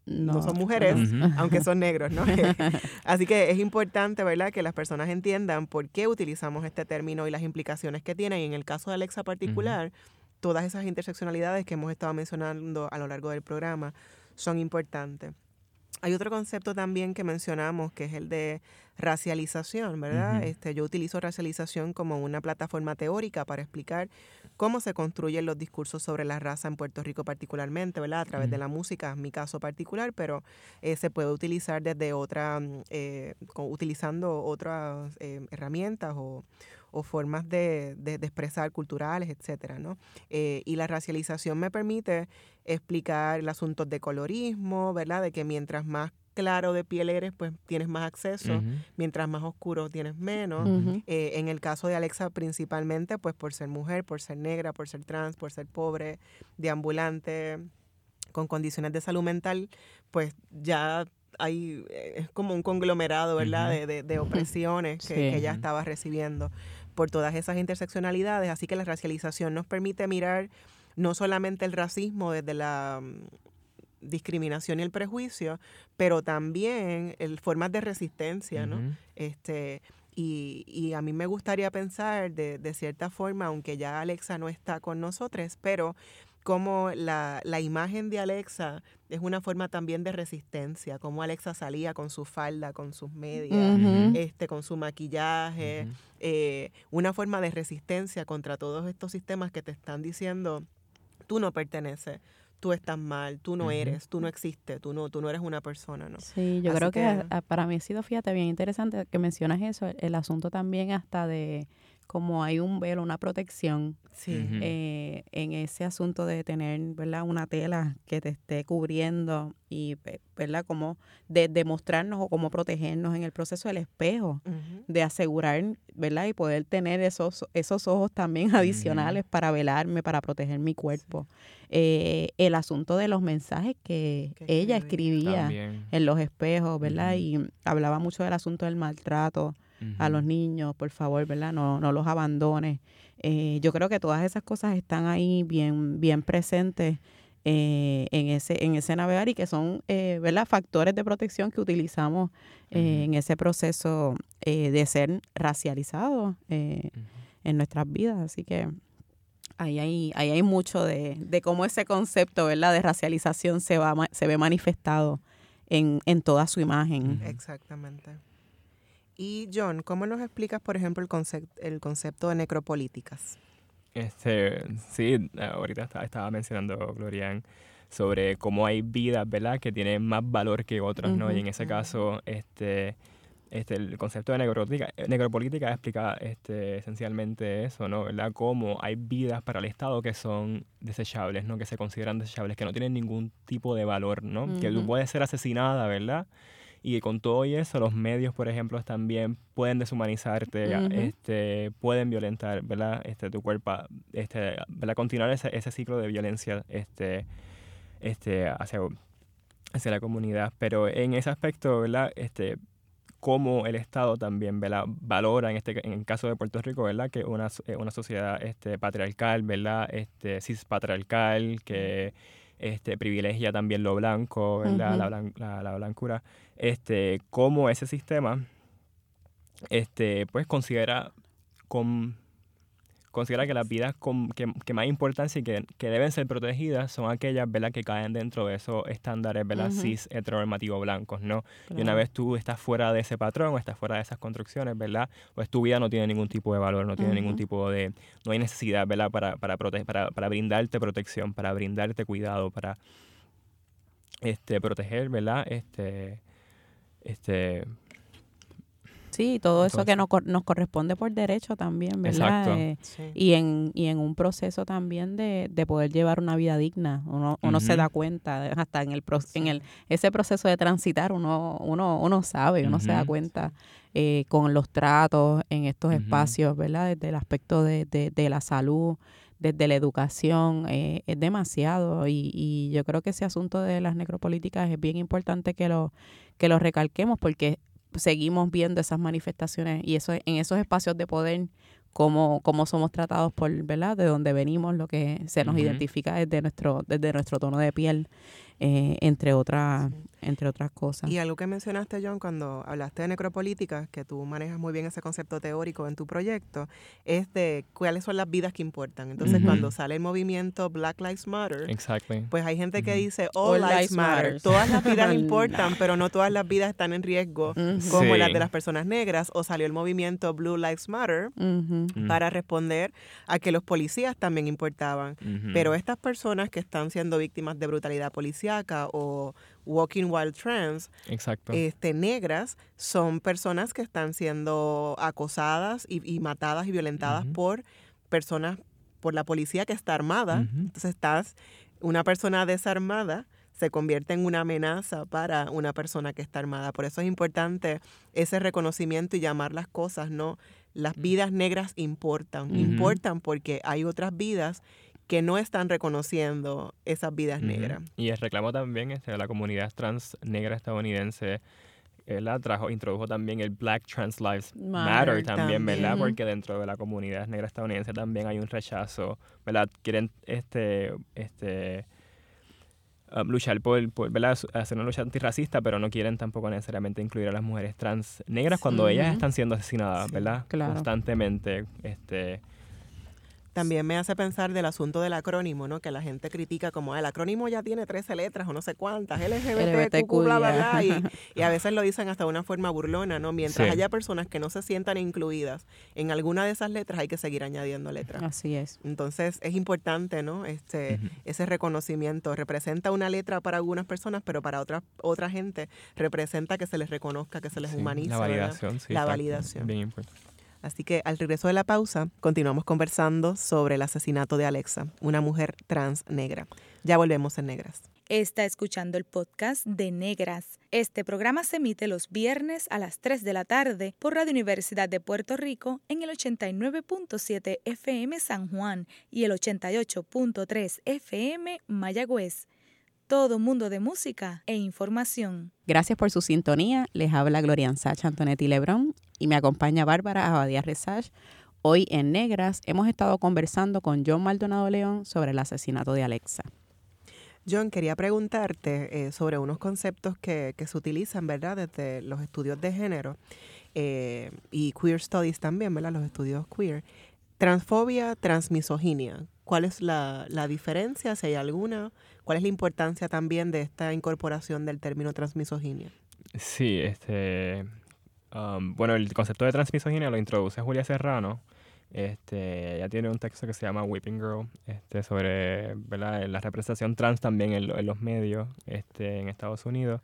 no, son mujeres, aunque son negros, ¿no? Así que es importante, ¿verdad?, que las personas entiendan por qué utilizamos este término y las implicaciones que tiene. Y en el caso de Alexa particular, todas esas interseccionalidades que hemos estado mencionando a lo largo del programa son importantes. hay otro concepto también que mencionamos, que es el de racialización, ¿verdad? este, yo utilizo racialización como una plataforma teórica para explicar cómo se construyen los discursos sobre la raza en Puerto Rico particularmente, ¿verdad? A través de la música, en mi caso particular, pero eh, se puede utilizar desde otra, mm, eh, utilizando otras eh, herramientas o, formas de, de, expresar culturales, etcétera, ¿no? y la racialización me permite explicar el asunto de colorismo, ¿verdad? De que mientras más claro de piel eres, pues tienes más acceso, mientras más oscuro tienes menos. Eh, en el caso de Alexa, principalmente, pues por ser mujer, por ser negra, por ser trans, por ser pobre, deambulante, con condiciones de salud mental, pues ya hay, eh, es como un conglomerado, ¿verdad?, de, de, opresiones que, que ella estaba recibiendo por todas esas interseccionalidades. Así que la racialización nos permite mirar no solamente el racismo desde la discriminación y el prejuicio, pero también el, formas de resistencia, ¿no? Este, y, y, a mí me gustaría pensar de, de, cierta forma, aunque ya Alexa no está con nosotros, pero como la, la, imagen de Alexa es una forma también de resistencia, como Alexa salía con su falda, con sus medias, este, con su maquillaje, eh, una forma de resistencia contra todos estos sistemas que te están diciendo, tú no perteneces, tú estás mal, tú no eres, tú no existes, tú no, tú no eres una persona, ¿no? Sí, yo creo que, para mí ha sido, fíjate, bien interesante que mencionas eso, el asunto también hasta de como hay un velo, una protección eh, en ese asunto de tener, ¿verdad? Una tela que te esté cubriendo y, ¿verdad? Como de demostrarnos o como protegernos en el proceso del espejo, de asegurar, ¿verdad? Y poder tener esos, esos ojos también adicionales para velarme, para proteger mi cuerpo. Eh, el asunto de los mensajes que, ella escribía en los espejos, ¿verdad? Y hablaba mucho del asunto del maltrato a los niños, por favor, ¿verdad? No, no los abandones. Eh, yo creo que todas esas cosas están ahí bien, bien presentes eh, en, ese, en ese navegar y que son, eh, ¿verdad? Factores de protección que utilizamos en ese proceso de ser racializados en nuestras vidas. Así que ahí hay, ahí hay mucho de, de cómo ese concepto, ¿verdad? De racialización se, va, se ve manifestado en, en toda su imagen. Exactamente. Y John, ¿cómo nos explicas, por ejemplo, el, concepto, el concepto de necropolíticas? Este, sí, ahorita estaba, mencionando, Glorian, sobre cómo hay vidas, ¿verdad?, que tienen más valor que otras, ¿no? Y en ese caso, este, este, el concepto de necropolítica, necropolítica explica este, esencialmente eso, ¿no? ¿verdad? Cómo hay vidas para el Estado que son desechables, ¿no? Que se consideran desechables, que no tienen ningún tipo de valor, ¿no? Que tú puedes ser asesinada, ¿verdad? Y con todo y eso los medios por ejemplo también pueden deshumanizarte este pueden violentar verdad este tu cuerpo este ¿verdad? continuar ese, ese ciclo de violencia este este hacia hacia la comunidad. Pero en ese aspecto verdad este cómo el Estado también ¿verdad? valora en este en el caso de Puerto Rico verdad que una, eh, una sociedad este patriarcal verdad este cispatriarcal que este, privilegia también lo blanco, la, la, blancura, este, cómo ese sistema este, pues considera con considera que las vidas con, que, que, más importancia y que, que, deben ser protegidas son aquellas ¿verdad? que caen dentro de esos estándares ¿verdad? cis heteronormativos blancos, ¿no? Y una vez tú estás fuera de ese patrón o estás fuera de esas construcciones, ¿verdad? Pues tu vida no tiene ningún tipo de valor, no tiene ningún tipo de... No hay necesidad, ¿verdad? Para, para, para, para brindarte protección, para brindarte cuidado, para este, proteger, ¿verdad? Este, este, Sí, todo eso que nos, nos corresponde por derecho también, ¿verdad? Eh, y, en, y en un proceso también de, de poder llevar una vida digna. Uno, uno se da cuenta, hasta en el en el ese proceso de transitar, uno, uno, uno sabe, uno se da cuenta eh, con los tratos en estos espacios, ¿verdad? Desde el aspecto de, de, de la salud, desde la educación, eh, es demasiado. Y, y yo creo que ese asunto de las necropolíticas es bien importante que lo, que lo recalquemos porque seguimos viendo esas manifestaciones y eso en esos espacios de poder cómo, cómo somos tratados por, ¿verdad? De dónde venimos, lo que se nos identifica desde nuestro, desde nuestro tono de piel. Eh, entre otras entre otras cosas. Y algo que mencionaste, John, cuando hablaste de necropolítica, que tú manejas muy bien ese concepto teórico en tu proyecto, es de cuáles son las vidas que importan. Entonces, cuando sale el movimiento Black Lives Matter, pues hay gente que dice All, Lives Matter. Todas las vidas importan, pero no todas las vidas están en riesgo, como las de las personas negras. O salió el movimiento Blue Lives Matter para responder a que los policías también importaban. Pero estas personas que están siendo víctimas de brutalidad o Walking Wild Trans, Este, negras, son personas que están siendo acosadas y, matadas y violentadas por personas, por la policía que está armada. Entonces estás, una persona desarmada se convierte en una amenaza para una persona que está armada. Por eso es importante ese reconocimiento y llamar las cosas, ¿no? Las vidas negras importan, importan porque hay otras vidas que no están reconociendo esas vidas negras. Y el reclamo también este, de la comunidad trans negra estadounidense la trajo, introdujo también el Black Trans Lives Matter, también, ¿verdad? Porque dentro de la comunidad negra estadounidense también hay un rechazo, ¿verdad? Quieren este, este, um, luchar por, por ¿verdad? hacer una lucha antirracista, pero no quieren tampoco necesariamente incluir a las mujeres trans negras cuando ellas están siendo asesinadas, ¿verdad? Constantemente. Este, también me hace pensar del asunto del acrónimo, ¿no? Que la gente critica como, el acrónimo ya tiene 13 letras o no sé cuántas, LGBTQ, bla, bla, bla, y, y, a veces lo dicen hasta de una forma burlona, ¿no? Mientras haya personas que no se sientan incluidas en alguna de esas letras, hay que seguir añadiendo letras. Así es. Entonces, es importante, ¿no? Este, Ese reconocimiento. Representa una letra para algunas personas, pero para otra, otra gente representa que se les reconozca, que se les humanice. La validación, sí. La validación. Bien importante. Así que al regreso de la pausa, continuamos conversando sobre el asesinato de Alexa, una mujer trans negra. Ya volvemos en Negras. Está escuchando el podcast de Negras. Este programa se emite los viernes a las 3 de la tarde por Radio Universidad de Puerto Rico en el 89.7 FM San Juan y el 88.3 FM Mayagüez todo mundo de música e información. Gracias por su sintonía. Les habla Gloria Sacha Antonetti Lebrón y me acompaña Bárbara Abadía Resach. Hoy en Negras hemos estado conversando con John Maldonado León sobre el asesinato de Alexa. John, quería preguntarte eh, sobre unos conceptos que, se utilizan, ¿verdad?, desde los estudios de género eh, y queer studies también, ¿verdad?, los estudios queer. Transfobia, transmisoginia. ¿Cuál es la, la diferencia, si hay alguna? ¿Cuál es la importancia también de esta incorporación del término transmisoginia? Sí, este, um, bueno, el concepto de transmisoginia lo introduce Julia Serrano. Este, ella tiene un texto que se llama Weeping Girl, este, sobre la representación trans también en, los medios este, en Estados Unidos,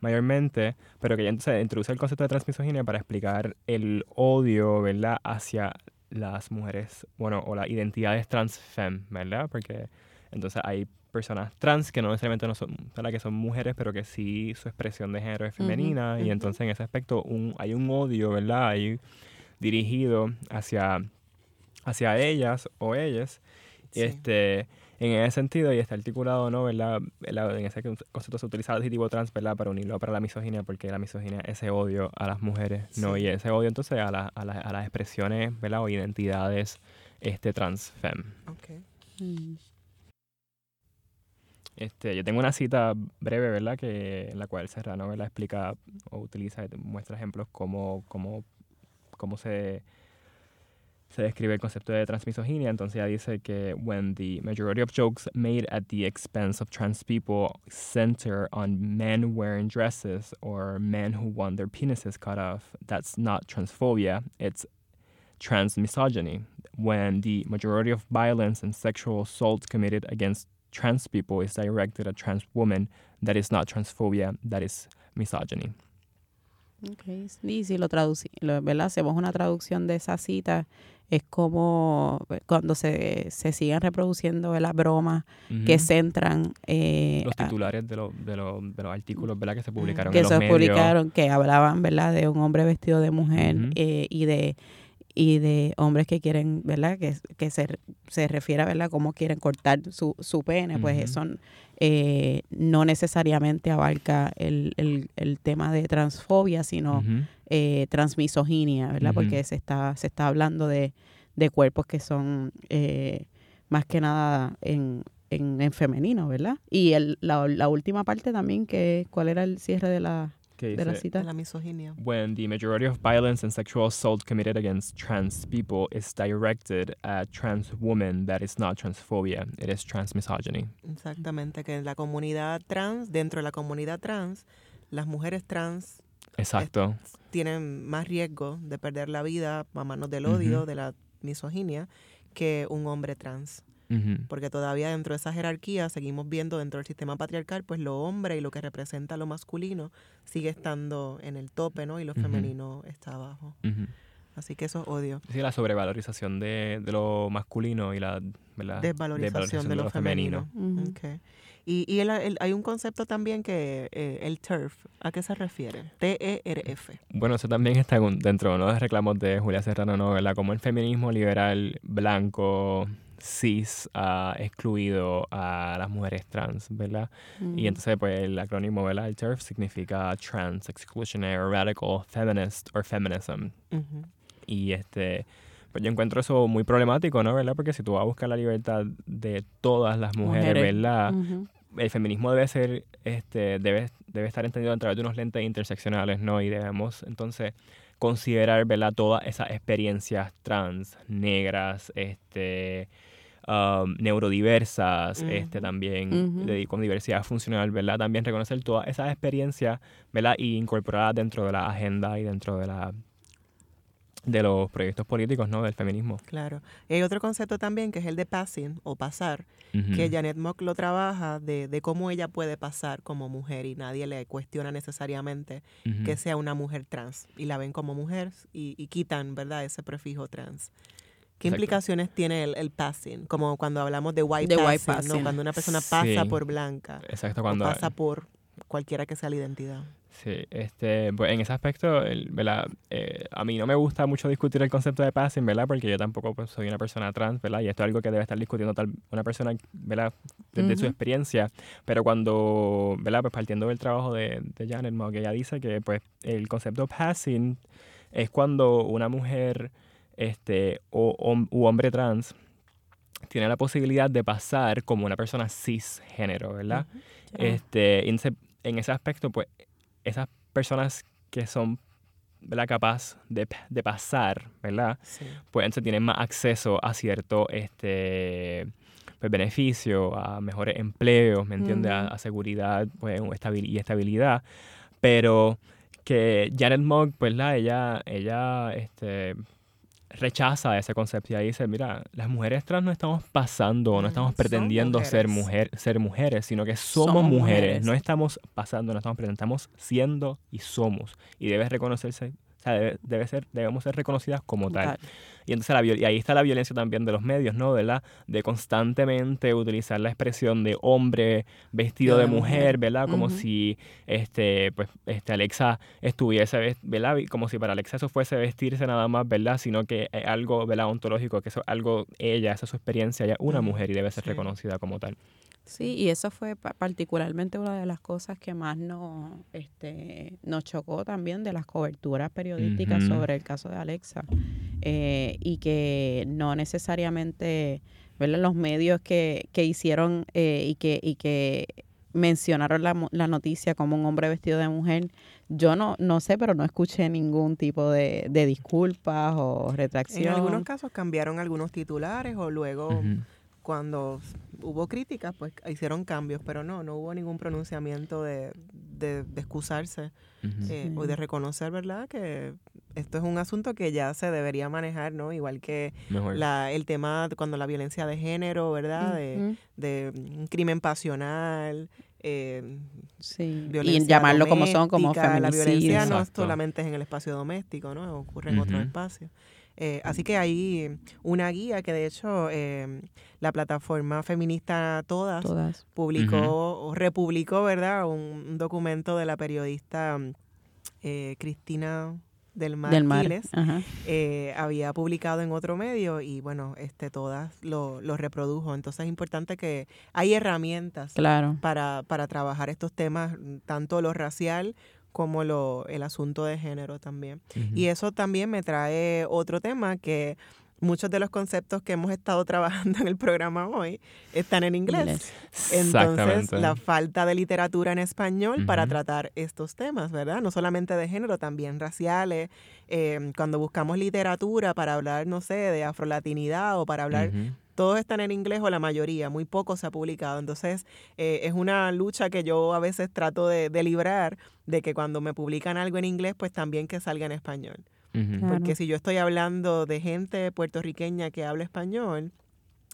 mayormente, pero que ella entonces introduce el concepto de transmisoginia para explicar el odio, ¿verdad?, hacia las mujeres, bueno, o las identidades transfem, ¿verdad? Porque entonces hay personas trans que no necesariamente no son, que son mujeres, pero que sí su expresión de género es femenina y entonces en ese aspecto un, hay un odio, ¿verdad? Hay dirigido hacia, hacia ellas o ellas. Este, en ese sentido, y está articulado, ¿no? ¿verdad? En ese concepto se utiliza el adjetivo trans, ¿verdad? Para unirlo para la misoginia, porque la misoginia es ese odio a las mujeres, ¿no? Y ese odio entonces a, la, a, a, las expresiones, ¿verdad? O identidades este, transfem. Okay. Mm. Este, yo tengo una cita breve, ¿verdad? Que, en la cual Serrano ¿verdad? explica o utiliza, muestra ejemplos cómo, cómo, cómo se, se describe el concepto de transmisoginia. Entonces ella dice que when the majority of jokes made at the expense of trans people center on men wearing dresses or men who want their penises cut off, that's not transphobia, it's transmisogyny. When the majority of violence and sexual assault committed against trans people is directed at trans women, that is not transphobia, that is misogyny. Okay. Y si lo, ¿verdad? hacemos una traducción de esa cita, es como eh, cuando se, se siguen reproduciendo las bromas que centran... Eh, los titulares de, de, de, los artículos ¿verdad? que se publicaron que en los se publicaron, que hablaban ¿verdad? de un hombre vestido de mujer eh, y de y de hombres que quieren, ¿verdad? Que, que se, se refiere a, ¿verdad? Cómo quieren cortar su, su pene, pues eso eh, no necesariamente abarca el, el, el, tema de transfobia, sino eh, transmisoginia, ¿verdad? Porque se está, se está hablando de, de cuerpos que son eh, más que nada en, en, femenino, ¿verdad? Y el, la, la, última parte también, que ¿cuál era el cierre de la, de la cita? la misoginia. When the majority of violence and sexual assault committed against trans people is directed at trans women, that is not transphobia, it is transmisogyny. Exactamente, que en la comunidad trans, dentro de la comunidad trans, las mujeres trans Exacto. tienen más riesgo de perder la vida a manos del odio, de la misoginia, que un hombre trans. Porque todavía dentro de esa jerarquía seguimos viendo dentro del sistema patriarcal, pues lo hombre y lo que representa lo masculino sigue estando en el tope, ¿no? Y lo femenino está abajo. Así que eso es odio. Sí, la sobrevalorización de, de lo masculino y la desvalorización, de, lo, femenino. Y, y hay un concepto también que eh, el TERF, ¿a qué se refiere? T-E-R-F. Bueno, eso también está dentro de los reclamos de Julia Serrano, ¿no? ¿verdad? Como el feminismo liberal blanco cis ha excluido a las mujeres trans, ¿verdad? Y mm. entonces, pues, el acrónimo, ¿verdad? El TERF significa Trans Exclusionary Radical Feminist or Feminism. Y este, pues yo encuentro eso muy problemático, ¿no? ¿Verdad? Porque si tú vas a buscar la libertad de todas las mujeres, ¿verdad? El feminismo debe ser, este, debe, debe estar entendido a través de unos lentes interseccionales, ¿no? Y debemos entonces considerar, ¿verdad? Todas esas experiencias trans, negras, este, um, neurodiversas, este, también con diversidad funcional, ¿verdad? También reconocer todas esas experiencias, ¿verdad? Y incorporarlas dentro de la agenda y dentro de la de los proyectos políticos, ¿no? Del feminismo. Claro. Hay otro concepto también que es el de passing o pasar, que Janet Mock lo trabaja de, de, cómo ella puede pasar como mujer y nadie le cuestiona necesariamente que sea una mujer trans y la ven como mujer y, y quitan, ¿verdad? Ese prefijo trans. ¿Qué implicaciones tiene el, el, passing? Como cuando hablamos de white, passing, ¿no? Cuando una persona pasa por blanca. Exacto, cuando... pasa por cualquiera que sea la identidad. Sí, este, pues en ese aspecto, ¿verdad? Eh, a mí no me gusta mucho discutir el concepto de passing, ¿verdad? Porque yo tampoco pues, soy una persona trans, ¿verdad? Y esto es algo que debe estar discutiendo tal, una persona, ¿verdad? Desde su experiencia. Pero cuando, ¿verdad? Pues partiendo del trabajo de, de Janet que ella dice que pues el concepto passing es cuando una mujer este, o, u hombre trans tiene la posibilidad de pasar como una persona cisgénero, ¿verdad? este, en, ese, aspecto, pues, esas personas que son ¿verdad? capaz de, de pasar, ¿verdad? Pues entonces tienen más acceso a cierto este, pues, beneficio, a mejores empleos, ¿me entiendes? A, seguridad pues, y estabilidad. Pero que Janet Mock, pues, la, ella, ella este, rechaza ese concepto y ahí dice, mira, las mujeres trans no estamos pasando, no estamos pretendiendo ser, mujer, ser mujeres, sino que somos, mujeres. no estamos pasando, no estamos pretendiendo, estamos siendo y somos. Y debes reconocerse o sea, debe, ser, debemos ser reconocidas como tal. Y entonces la, y ahí está la violencia también de los medios, ¿no? ¿Verdad? De constantemente utilizar la expresión de hombre vestido de, mujer, ¿verdad? Como si este, pues, este Alexa estuviese, ¿verdad? Como si para Alexa eso fuese vestirse nada más, ¿verdad? Sino que es algo, ¿verdad? Ontológico, que eso es algo, ella, esa es su experiencia, ella una mujer y debe ser reconocida como tal. Sí, y eso fue particularmente una de las cosas que más nos, este, nos chocó también de las coberturas periodísticas sobre el caso de Alexa eh, y que no necesariamente los medios que, que hicieron eh, y, que, y que mencionaron la, la, noticia como un hombre vestido de mujer, yo no, no sé, pero no escuché ningún tipo de, de disculpas o retracción. En algunos casos cambiaron algunos titulares o luego cuando hubo críticas, pues hicieron cambios, pero no, no hubo ningún pronunciamiento de, de, excusarse eh, o de reconocer, ¿verdad? Que esto es un asunto que ya se debería manejar, ¿no? Igual que la, el tema cuando la violencia de género, ¿verdad? De, de un crimen pasional, eh, sí. y llamarlo como son, como feminicidio. La violencia no solamente es en el espacio doméstico, ¿no? Ocurre en otros espacios. Eh, así que hay una guía que de hecho eh, la plataforma feminista Todas, publicó o republicó, ¿verdad? Un, documento de la periodista eh, Cristina del Mar, había publicado en otro medio y bueno, este todas lo, lo, reprodujo. Entonces es importante que hay herramientas para, para trabajar estos temas, tanto lo racial como lo, el asunto de género también. Y eso también me trae otro tema que muchos de los conceptos que hemos estado trabajando en el programa hoy están en inglés. Entonces, la falta de literatura en español para tratar estos temas, ¿verdad? No solamente de género, también raciales. Eh, cuando buscamos literatura para hablar, no sé, de afrolatinidad o para hablar todos están en inglés o la mayoría, muy poco se ha publicado. Entonces, eh, es una lucha que yo a veces trato de, librar, de que cuando me publican algo en inglés, pues también que salga en español. Porque si yo estoy hablando de gente puertorriqueña que habla español,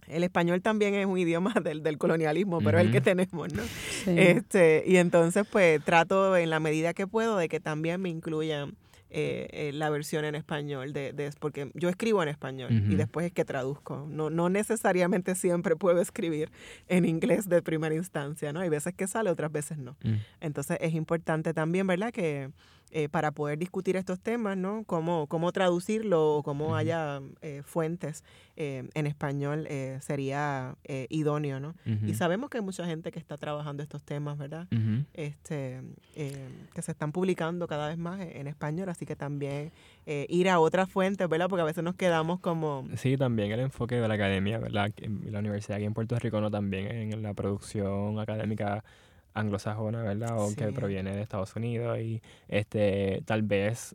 el español también es un idioma del, del colonialismo, pero es el que tenemos, ¿no? Este, y entonces, pues trato en la medida que puedo de que también me incluyan eh, eh, la versión en español, de, de, porque yo escribo en español y después es que traduzco. No, no necesariamente siempre puedo escribir en inglés de primera instancia, ¿no? Hay veces que sale, otras veces no. Mm. Entonces es importante también, ¿verdad? Que eh, para poder discutir estos temas, ¿no? Cómo, cómo traducirlo o cómo haya eh, fuentes eh, en español sería idóneo, ¿no? Y sabemos que hay mucha gente que está trabajando estos temas, ¿verdad? este, que se están publicando cada vez más en español, así que también ir a otras fuentes, ¿verdad? Porque a veces nos quedamos como... Sí, también el enfoque de la academia, ¿verdad? La universidad aquí en Puerto Rico, ¿no? También en la producción académica anglosajona, ¿verdad? O que proviene de Estados Unidos y este tal vez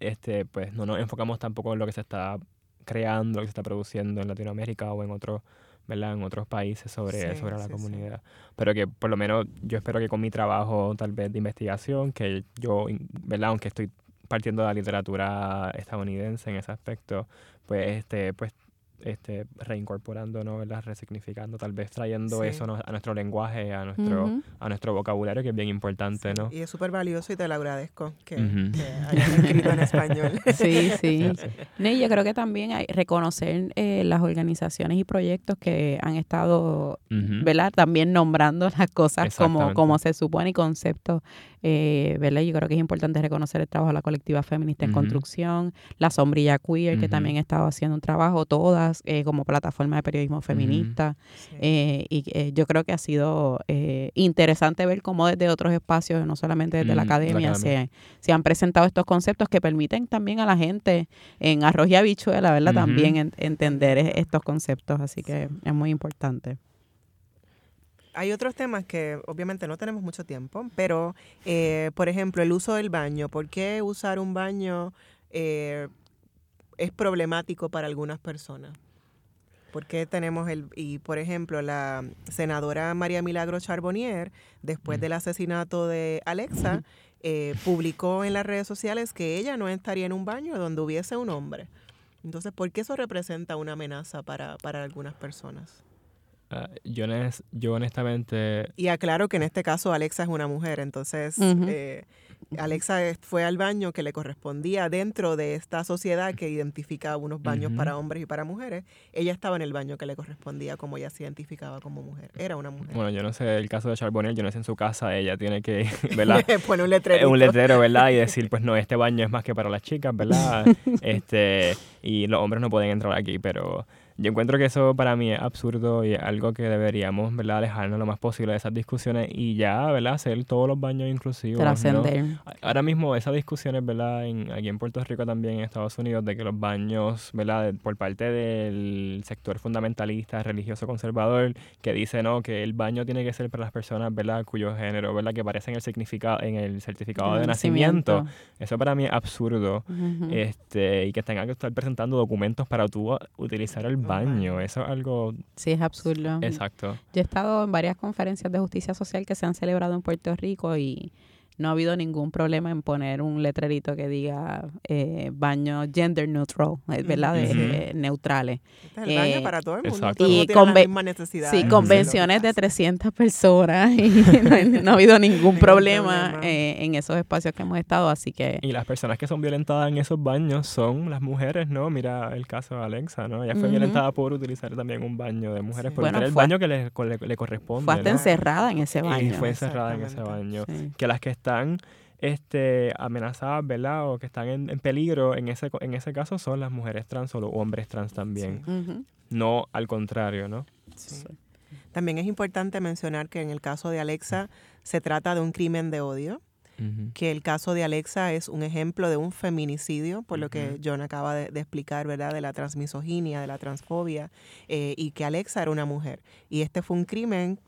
este pues no nos enfocamos tampoco en lo que se está creando, lo que se está produciendo en Latinoamérica o en otros ¿verdad? en otros países sobre, sobre la comunidad. Pero que por lo menos yo espero que con mi trabajo tal vez de investigación, que yo, ¿verdad? aunque estoy partiendo de la literatura estadounidense en ese aspecto, pues este pues este, reincorporando, ¿no? ¿verdad? Resignificando, tal vez trayendo eso a nuestro lenguaje, a nuestro, a nuestro vocabulario, que es bien importante, ¿no? Y es súper valioso y te lo agradezco que, hayas escrito en español. Sí, sí. sí. yo creo que también hay reconocer eh, las organizaciones y proyectos que han estado, ¿verdad? También nombrando las cosas como, como se supone y conceptos, eh, ¿verdad? Yo creo que es importante reconocer el trabajo de la colectiva feminista en construcción, la sombrilla queer, que también ha estado haciendo un trabajo, todas eh, como plataforma de periodismo feminista. Eh, y eh, yo creo que ha sido interesante ver cómo desde otros espacios, no solamente desde la academia, Se, se, han presentado estos conceptos que permiten también a la gente en arroz y habichuela, ¿verdad? También entender e, estos conceptos. Así que es muy importante hay otros temas que obviamente no tenemos mucho tiempo, pero por ejemplo el uso del baño. ¿Por qué usar un baño es problemático para algunas personas. Porque tenemos el, y por ejemplo, la senadora María Milagro Charbonnier, después del asesinato de Alexa, eh, publicó en las redes sociales que ella no estaría en un baño donde hubiese un hombre. Entonces, ¿por qué eso representa una amenaza para, para algunas personas? Ah, yo, yo honestamente... Y aclaro que en este caso Alexa es una mujer, entonces Alexa fue al baño que le correspondía dentro de esta sociedad que identifica unos baños para hombres y para mujeres. Ella estaba en el baño que le correspondía como ella se identificaba como mujer. Era una mujer. Bueno, yo no sé el caso de Charbonnier, yo no sé en su casa, ella tiene que, Poner un letrero. Un letrero, ¿verdad? Y decir, pues no, este baño es más que para las chicas, ¿verdad? este, y los hombres no pueden entrar aquí, pero yo encuentro que eso para mí es absurdo y es algo que deberíamos, ¿verdad?, alejarnos lo más posible de esas discusiones y ya, ¿verdad?, hacer todos los baños inclusivos. Trascender. Ahora mismo esas discusiones, ¿verdad?, en, aquí en Puerto Rico también, en Estados Unidos, de que los baños, ¿verdad?, por parte del sector fundamentalista, religioso conservador, que dice, ¿no?, que el baño tiene que ser para las personas, ¿verdad?, cuyo género, ¿verdad?, que aparece en el, significado, en el certificado de nacimiento. Eso para mí es absurdo. este Y que tengan que estar presentando documentos para tú utilizar el baño. Eso es algo... Sí, es absurdo. Exacto. Yo he estado en varias conferencias de justicia social que se han celebrado en Puerto Rico y no ha habido ningún problema en poner un letrerito que diga eh, baño gender neutral, eh, ¿verdad? De, neutrales. Este el baño eh, para todo el mundo. y con Sí, convenciones de 300 personas y no, ha habido ningún problema, en esos espacios que hemos estado, así que... Y las personas que son violentadas en esos baños son las mujeres, ¿no? Mira el caso de Alexa, ¿no? Ella fue violentada por utilizar también un baño de mujeres, porque era el baño que le, le, corresponde. Fue hasta encerrada en ese baño. Y fue encerrada en ese baño. Que las que están este, amenazadas, ¿verdad? O que están en, peligro, en ese, en ese caso son las mujeres trans o los hombres trans también. No al contrario, ¿no? También es importante mencionar que en el caso de Alexa se trata de un crimen de odio. que el caso de Alexa es un ejemplo de un feminicidio, por lo que John acaba de, explicar, ¿verdad? De la transmisoginia, de la transfobia, eh, y que Alexa era una mujer. Y este fue un crimen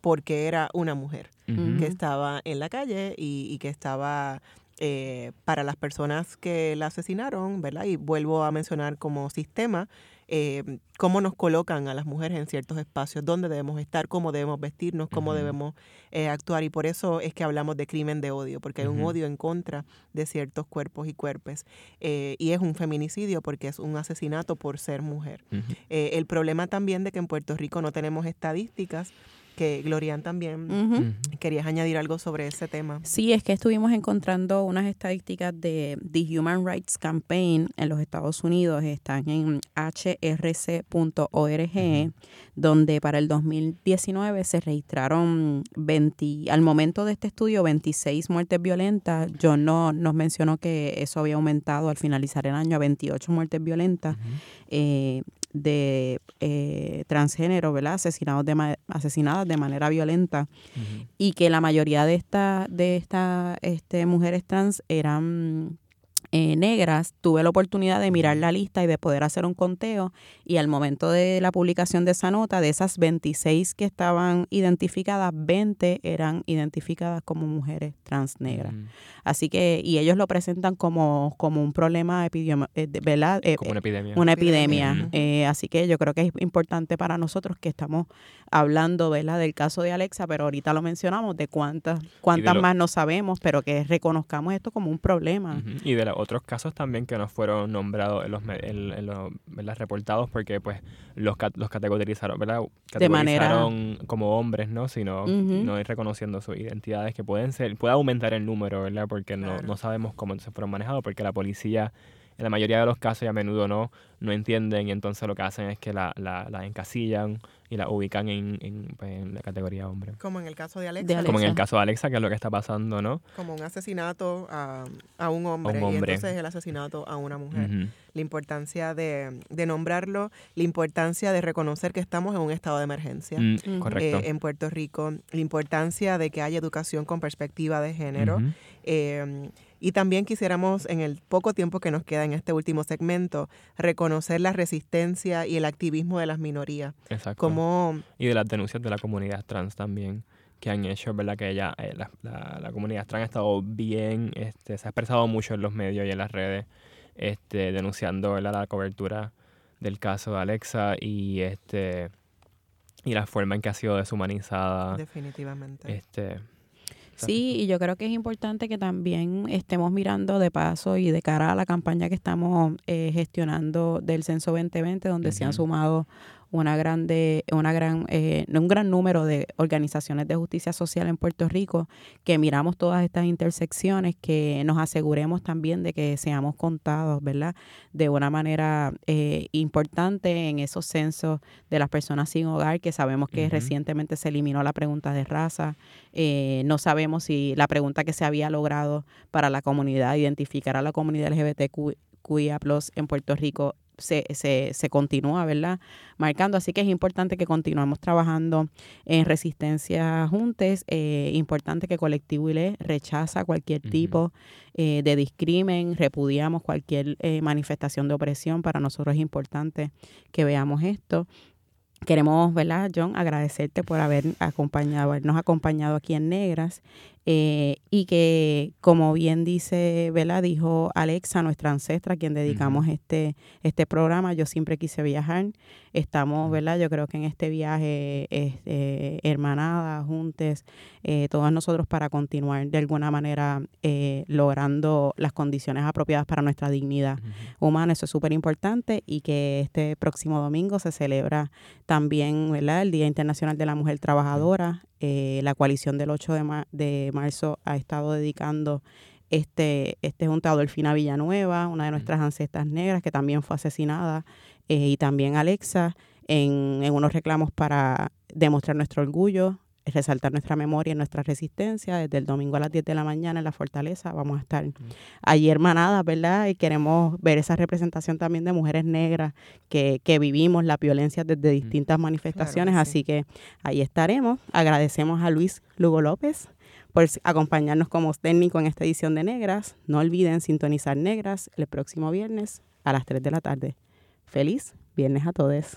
porque era una mujer que estaba en la calle y, que estaba eh, para las personas que la asesinaron, ¿verdad? Y vuelvo a mencionar como sistema, eh, cómo nos colocan a las mujeres en ciertos espacios, dónde debemos estar, cómo debemos vestirnos, cómo debemos eh, actuar. Y por eso es que hablamos de crimen de odio, porque hay un odio en contra de ciertos cuerpos y cuerpos. Eh, y es un feminicidio porque es un asesinato por ser mujer. el problema también de que en Puerto Rico no tenemos estadísticas que Glorian también querías añadir algo sobre ese tema. Sí, es que estuvimos encontrando unas estadísticas de The Human Rights Campaign en los Estados Unidos, están en hrc.org, donde para el 2019 se registraron 20, al momento de este estudio 26 muertes violentas. John no, nos mencionó que eso había aumentado al finalizar el año a 28 muertes violentas de eh, transgénero, ¿verdad? Asesinados de asesinadas de manera violenta y que la mayoría de estas de esta, este, mujeres trans eran eh, negras, tuve la oportunidad de mirar la lista y de poder hacer un conteo y al momento de la publicación de esa nota, de esas 26 que estaban identificadas, 20 eran identificadas como mujeres trans negras. Mm. Así que, y ellos lo presentan como, como un problema epidemiológico, eh, ¿verdad? Eh, como una epidemia. Una epidemia. así que yo creo que es importante para nosotros que estamos hablando, ¿verdad? Del caso de Alexa, pero ahorita lo mencionamos, de cuántas, cuántas más no sabemos, pero que reconozcamos esto como un problema. Y de la otros casos también que no fueron nombrados en los, en, los reportados porque pues los, los categorizaron, ¿verdad? Categorizaron como hombres, ¿no? Sino no ir reconociendo sus identidades que pueden ser, puede aumentar el número, ¿verdad? Porque no, no sabemos cómo se fueron manejados porque la policía en la mayoría de los casos y a menudo no, no entienden y entonces lo que hacen es que la, la, la encasillan y la ubican en, en, pues, en, la categoría hombre. Como en el caso de Alexa. Como en el caso de Alexa, que es lo que está pasando, ¿no? Como un asesinato a, a un hombre, y entonces el asesinato a una mujer. La importancia de, de, nombrarlo, la importancia de reconocer que estamos en un estado de emergencia mm, correcto. Eh, en Puerto Rico, la importancia de que haya educación con perspectiva de género. Eh, y también quisiéramos, en el poco tiempo que nos queda en este último segmento, reconocer la resistencia y el activismo de las minorías. Exacto. Y de las denuncias de la comunidad trans también que han hecho, ¿verdad? Que ella, eh, la, la, comunidad trans ha estado bien, este, se ha expresado mucho en los medios y en las redes, este, denunciando la cobertura del caso de Alexa y este y la forma en que ha sido deshumanizada. Definitivamente. Este, Sí, y yo creo que es importante que también estemos mirando de paso y de cara a la campaña que estamos eh, gestionando del Censo 2020, donde se han sumado una grande, una gran, eh, un gran número de organizaciones de justicia social en Puerto Rico, que miramos todas estas intersecciones, que nos aseguremos también de que seamos contados, ¿verdad? De una manera eh, importante en esos censos de las personas sin hogar, que sabemos que recientemente se eliminó la pregunta de raza. Eh, no sabemos si la pregunta que se había logrado para la comunidad, identificar a la comunidad LGBTQIA en Puerto Rico se, se, se continúa, ¿verdad? Marcando. Así que es importante que continuemos trabajando en resistencia juntes. Eh, importante que Colectivo ILE rechaza cualquier tipo eh, de discrimen, repudiamos cualquier eh, manifestación de opresión. Para nosotros es importante que veamos esto. Queremos, ¿verdad, John, agradecerte por haber acompañado, habernos acompañado aquí en Negras eh, y que, como bien dice, ¿verdad? Dijo Alexa, nuestra ancestra, a quien dedicamos este, este programa, yo siempre quise viajar. Estamos, ¿verdad? Yo creo que en este viaje, este, hermanadas, juntes, eh, todos nosotros para continuar de alguna manera eh, logrando las condiciones apropiadas para nuestra dignidad humana. Eso es súper importante y que este próximo domingo se celebra también, ¿verdad? El Día Internacional de la Mujer Trabajadora. Eh, la coalición del 8 de, de, marzo ha estado dedicando este, este junto a Adolfina Villanueva, una de nuestras ancestras negras que también fue asesinada, eh, y también Alexa, en, en unos reclamos para demostrar nuestro orgullo, resaltar nuestra memoria y nuestra resistencia. Desde el domingo a las 10 de la mañana en la fortaleza vamos a estar allí hermanadas, ¿verdad? Y queremos ver esa representación también de mujeres negras que, que vivimos la violencia desde distintas manifestaciones. Así que ahí estaremos. Agradecemos a Luis Lugo López por acompañarnos como técnico en esta edición de Negras. No olviden sintonizar Negras el próximo viernes a las 3 de la tarde. Feliz viernes a todos.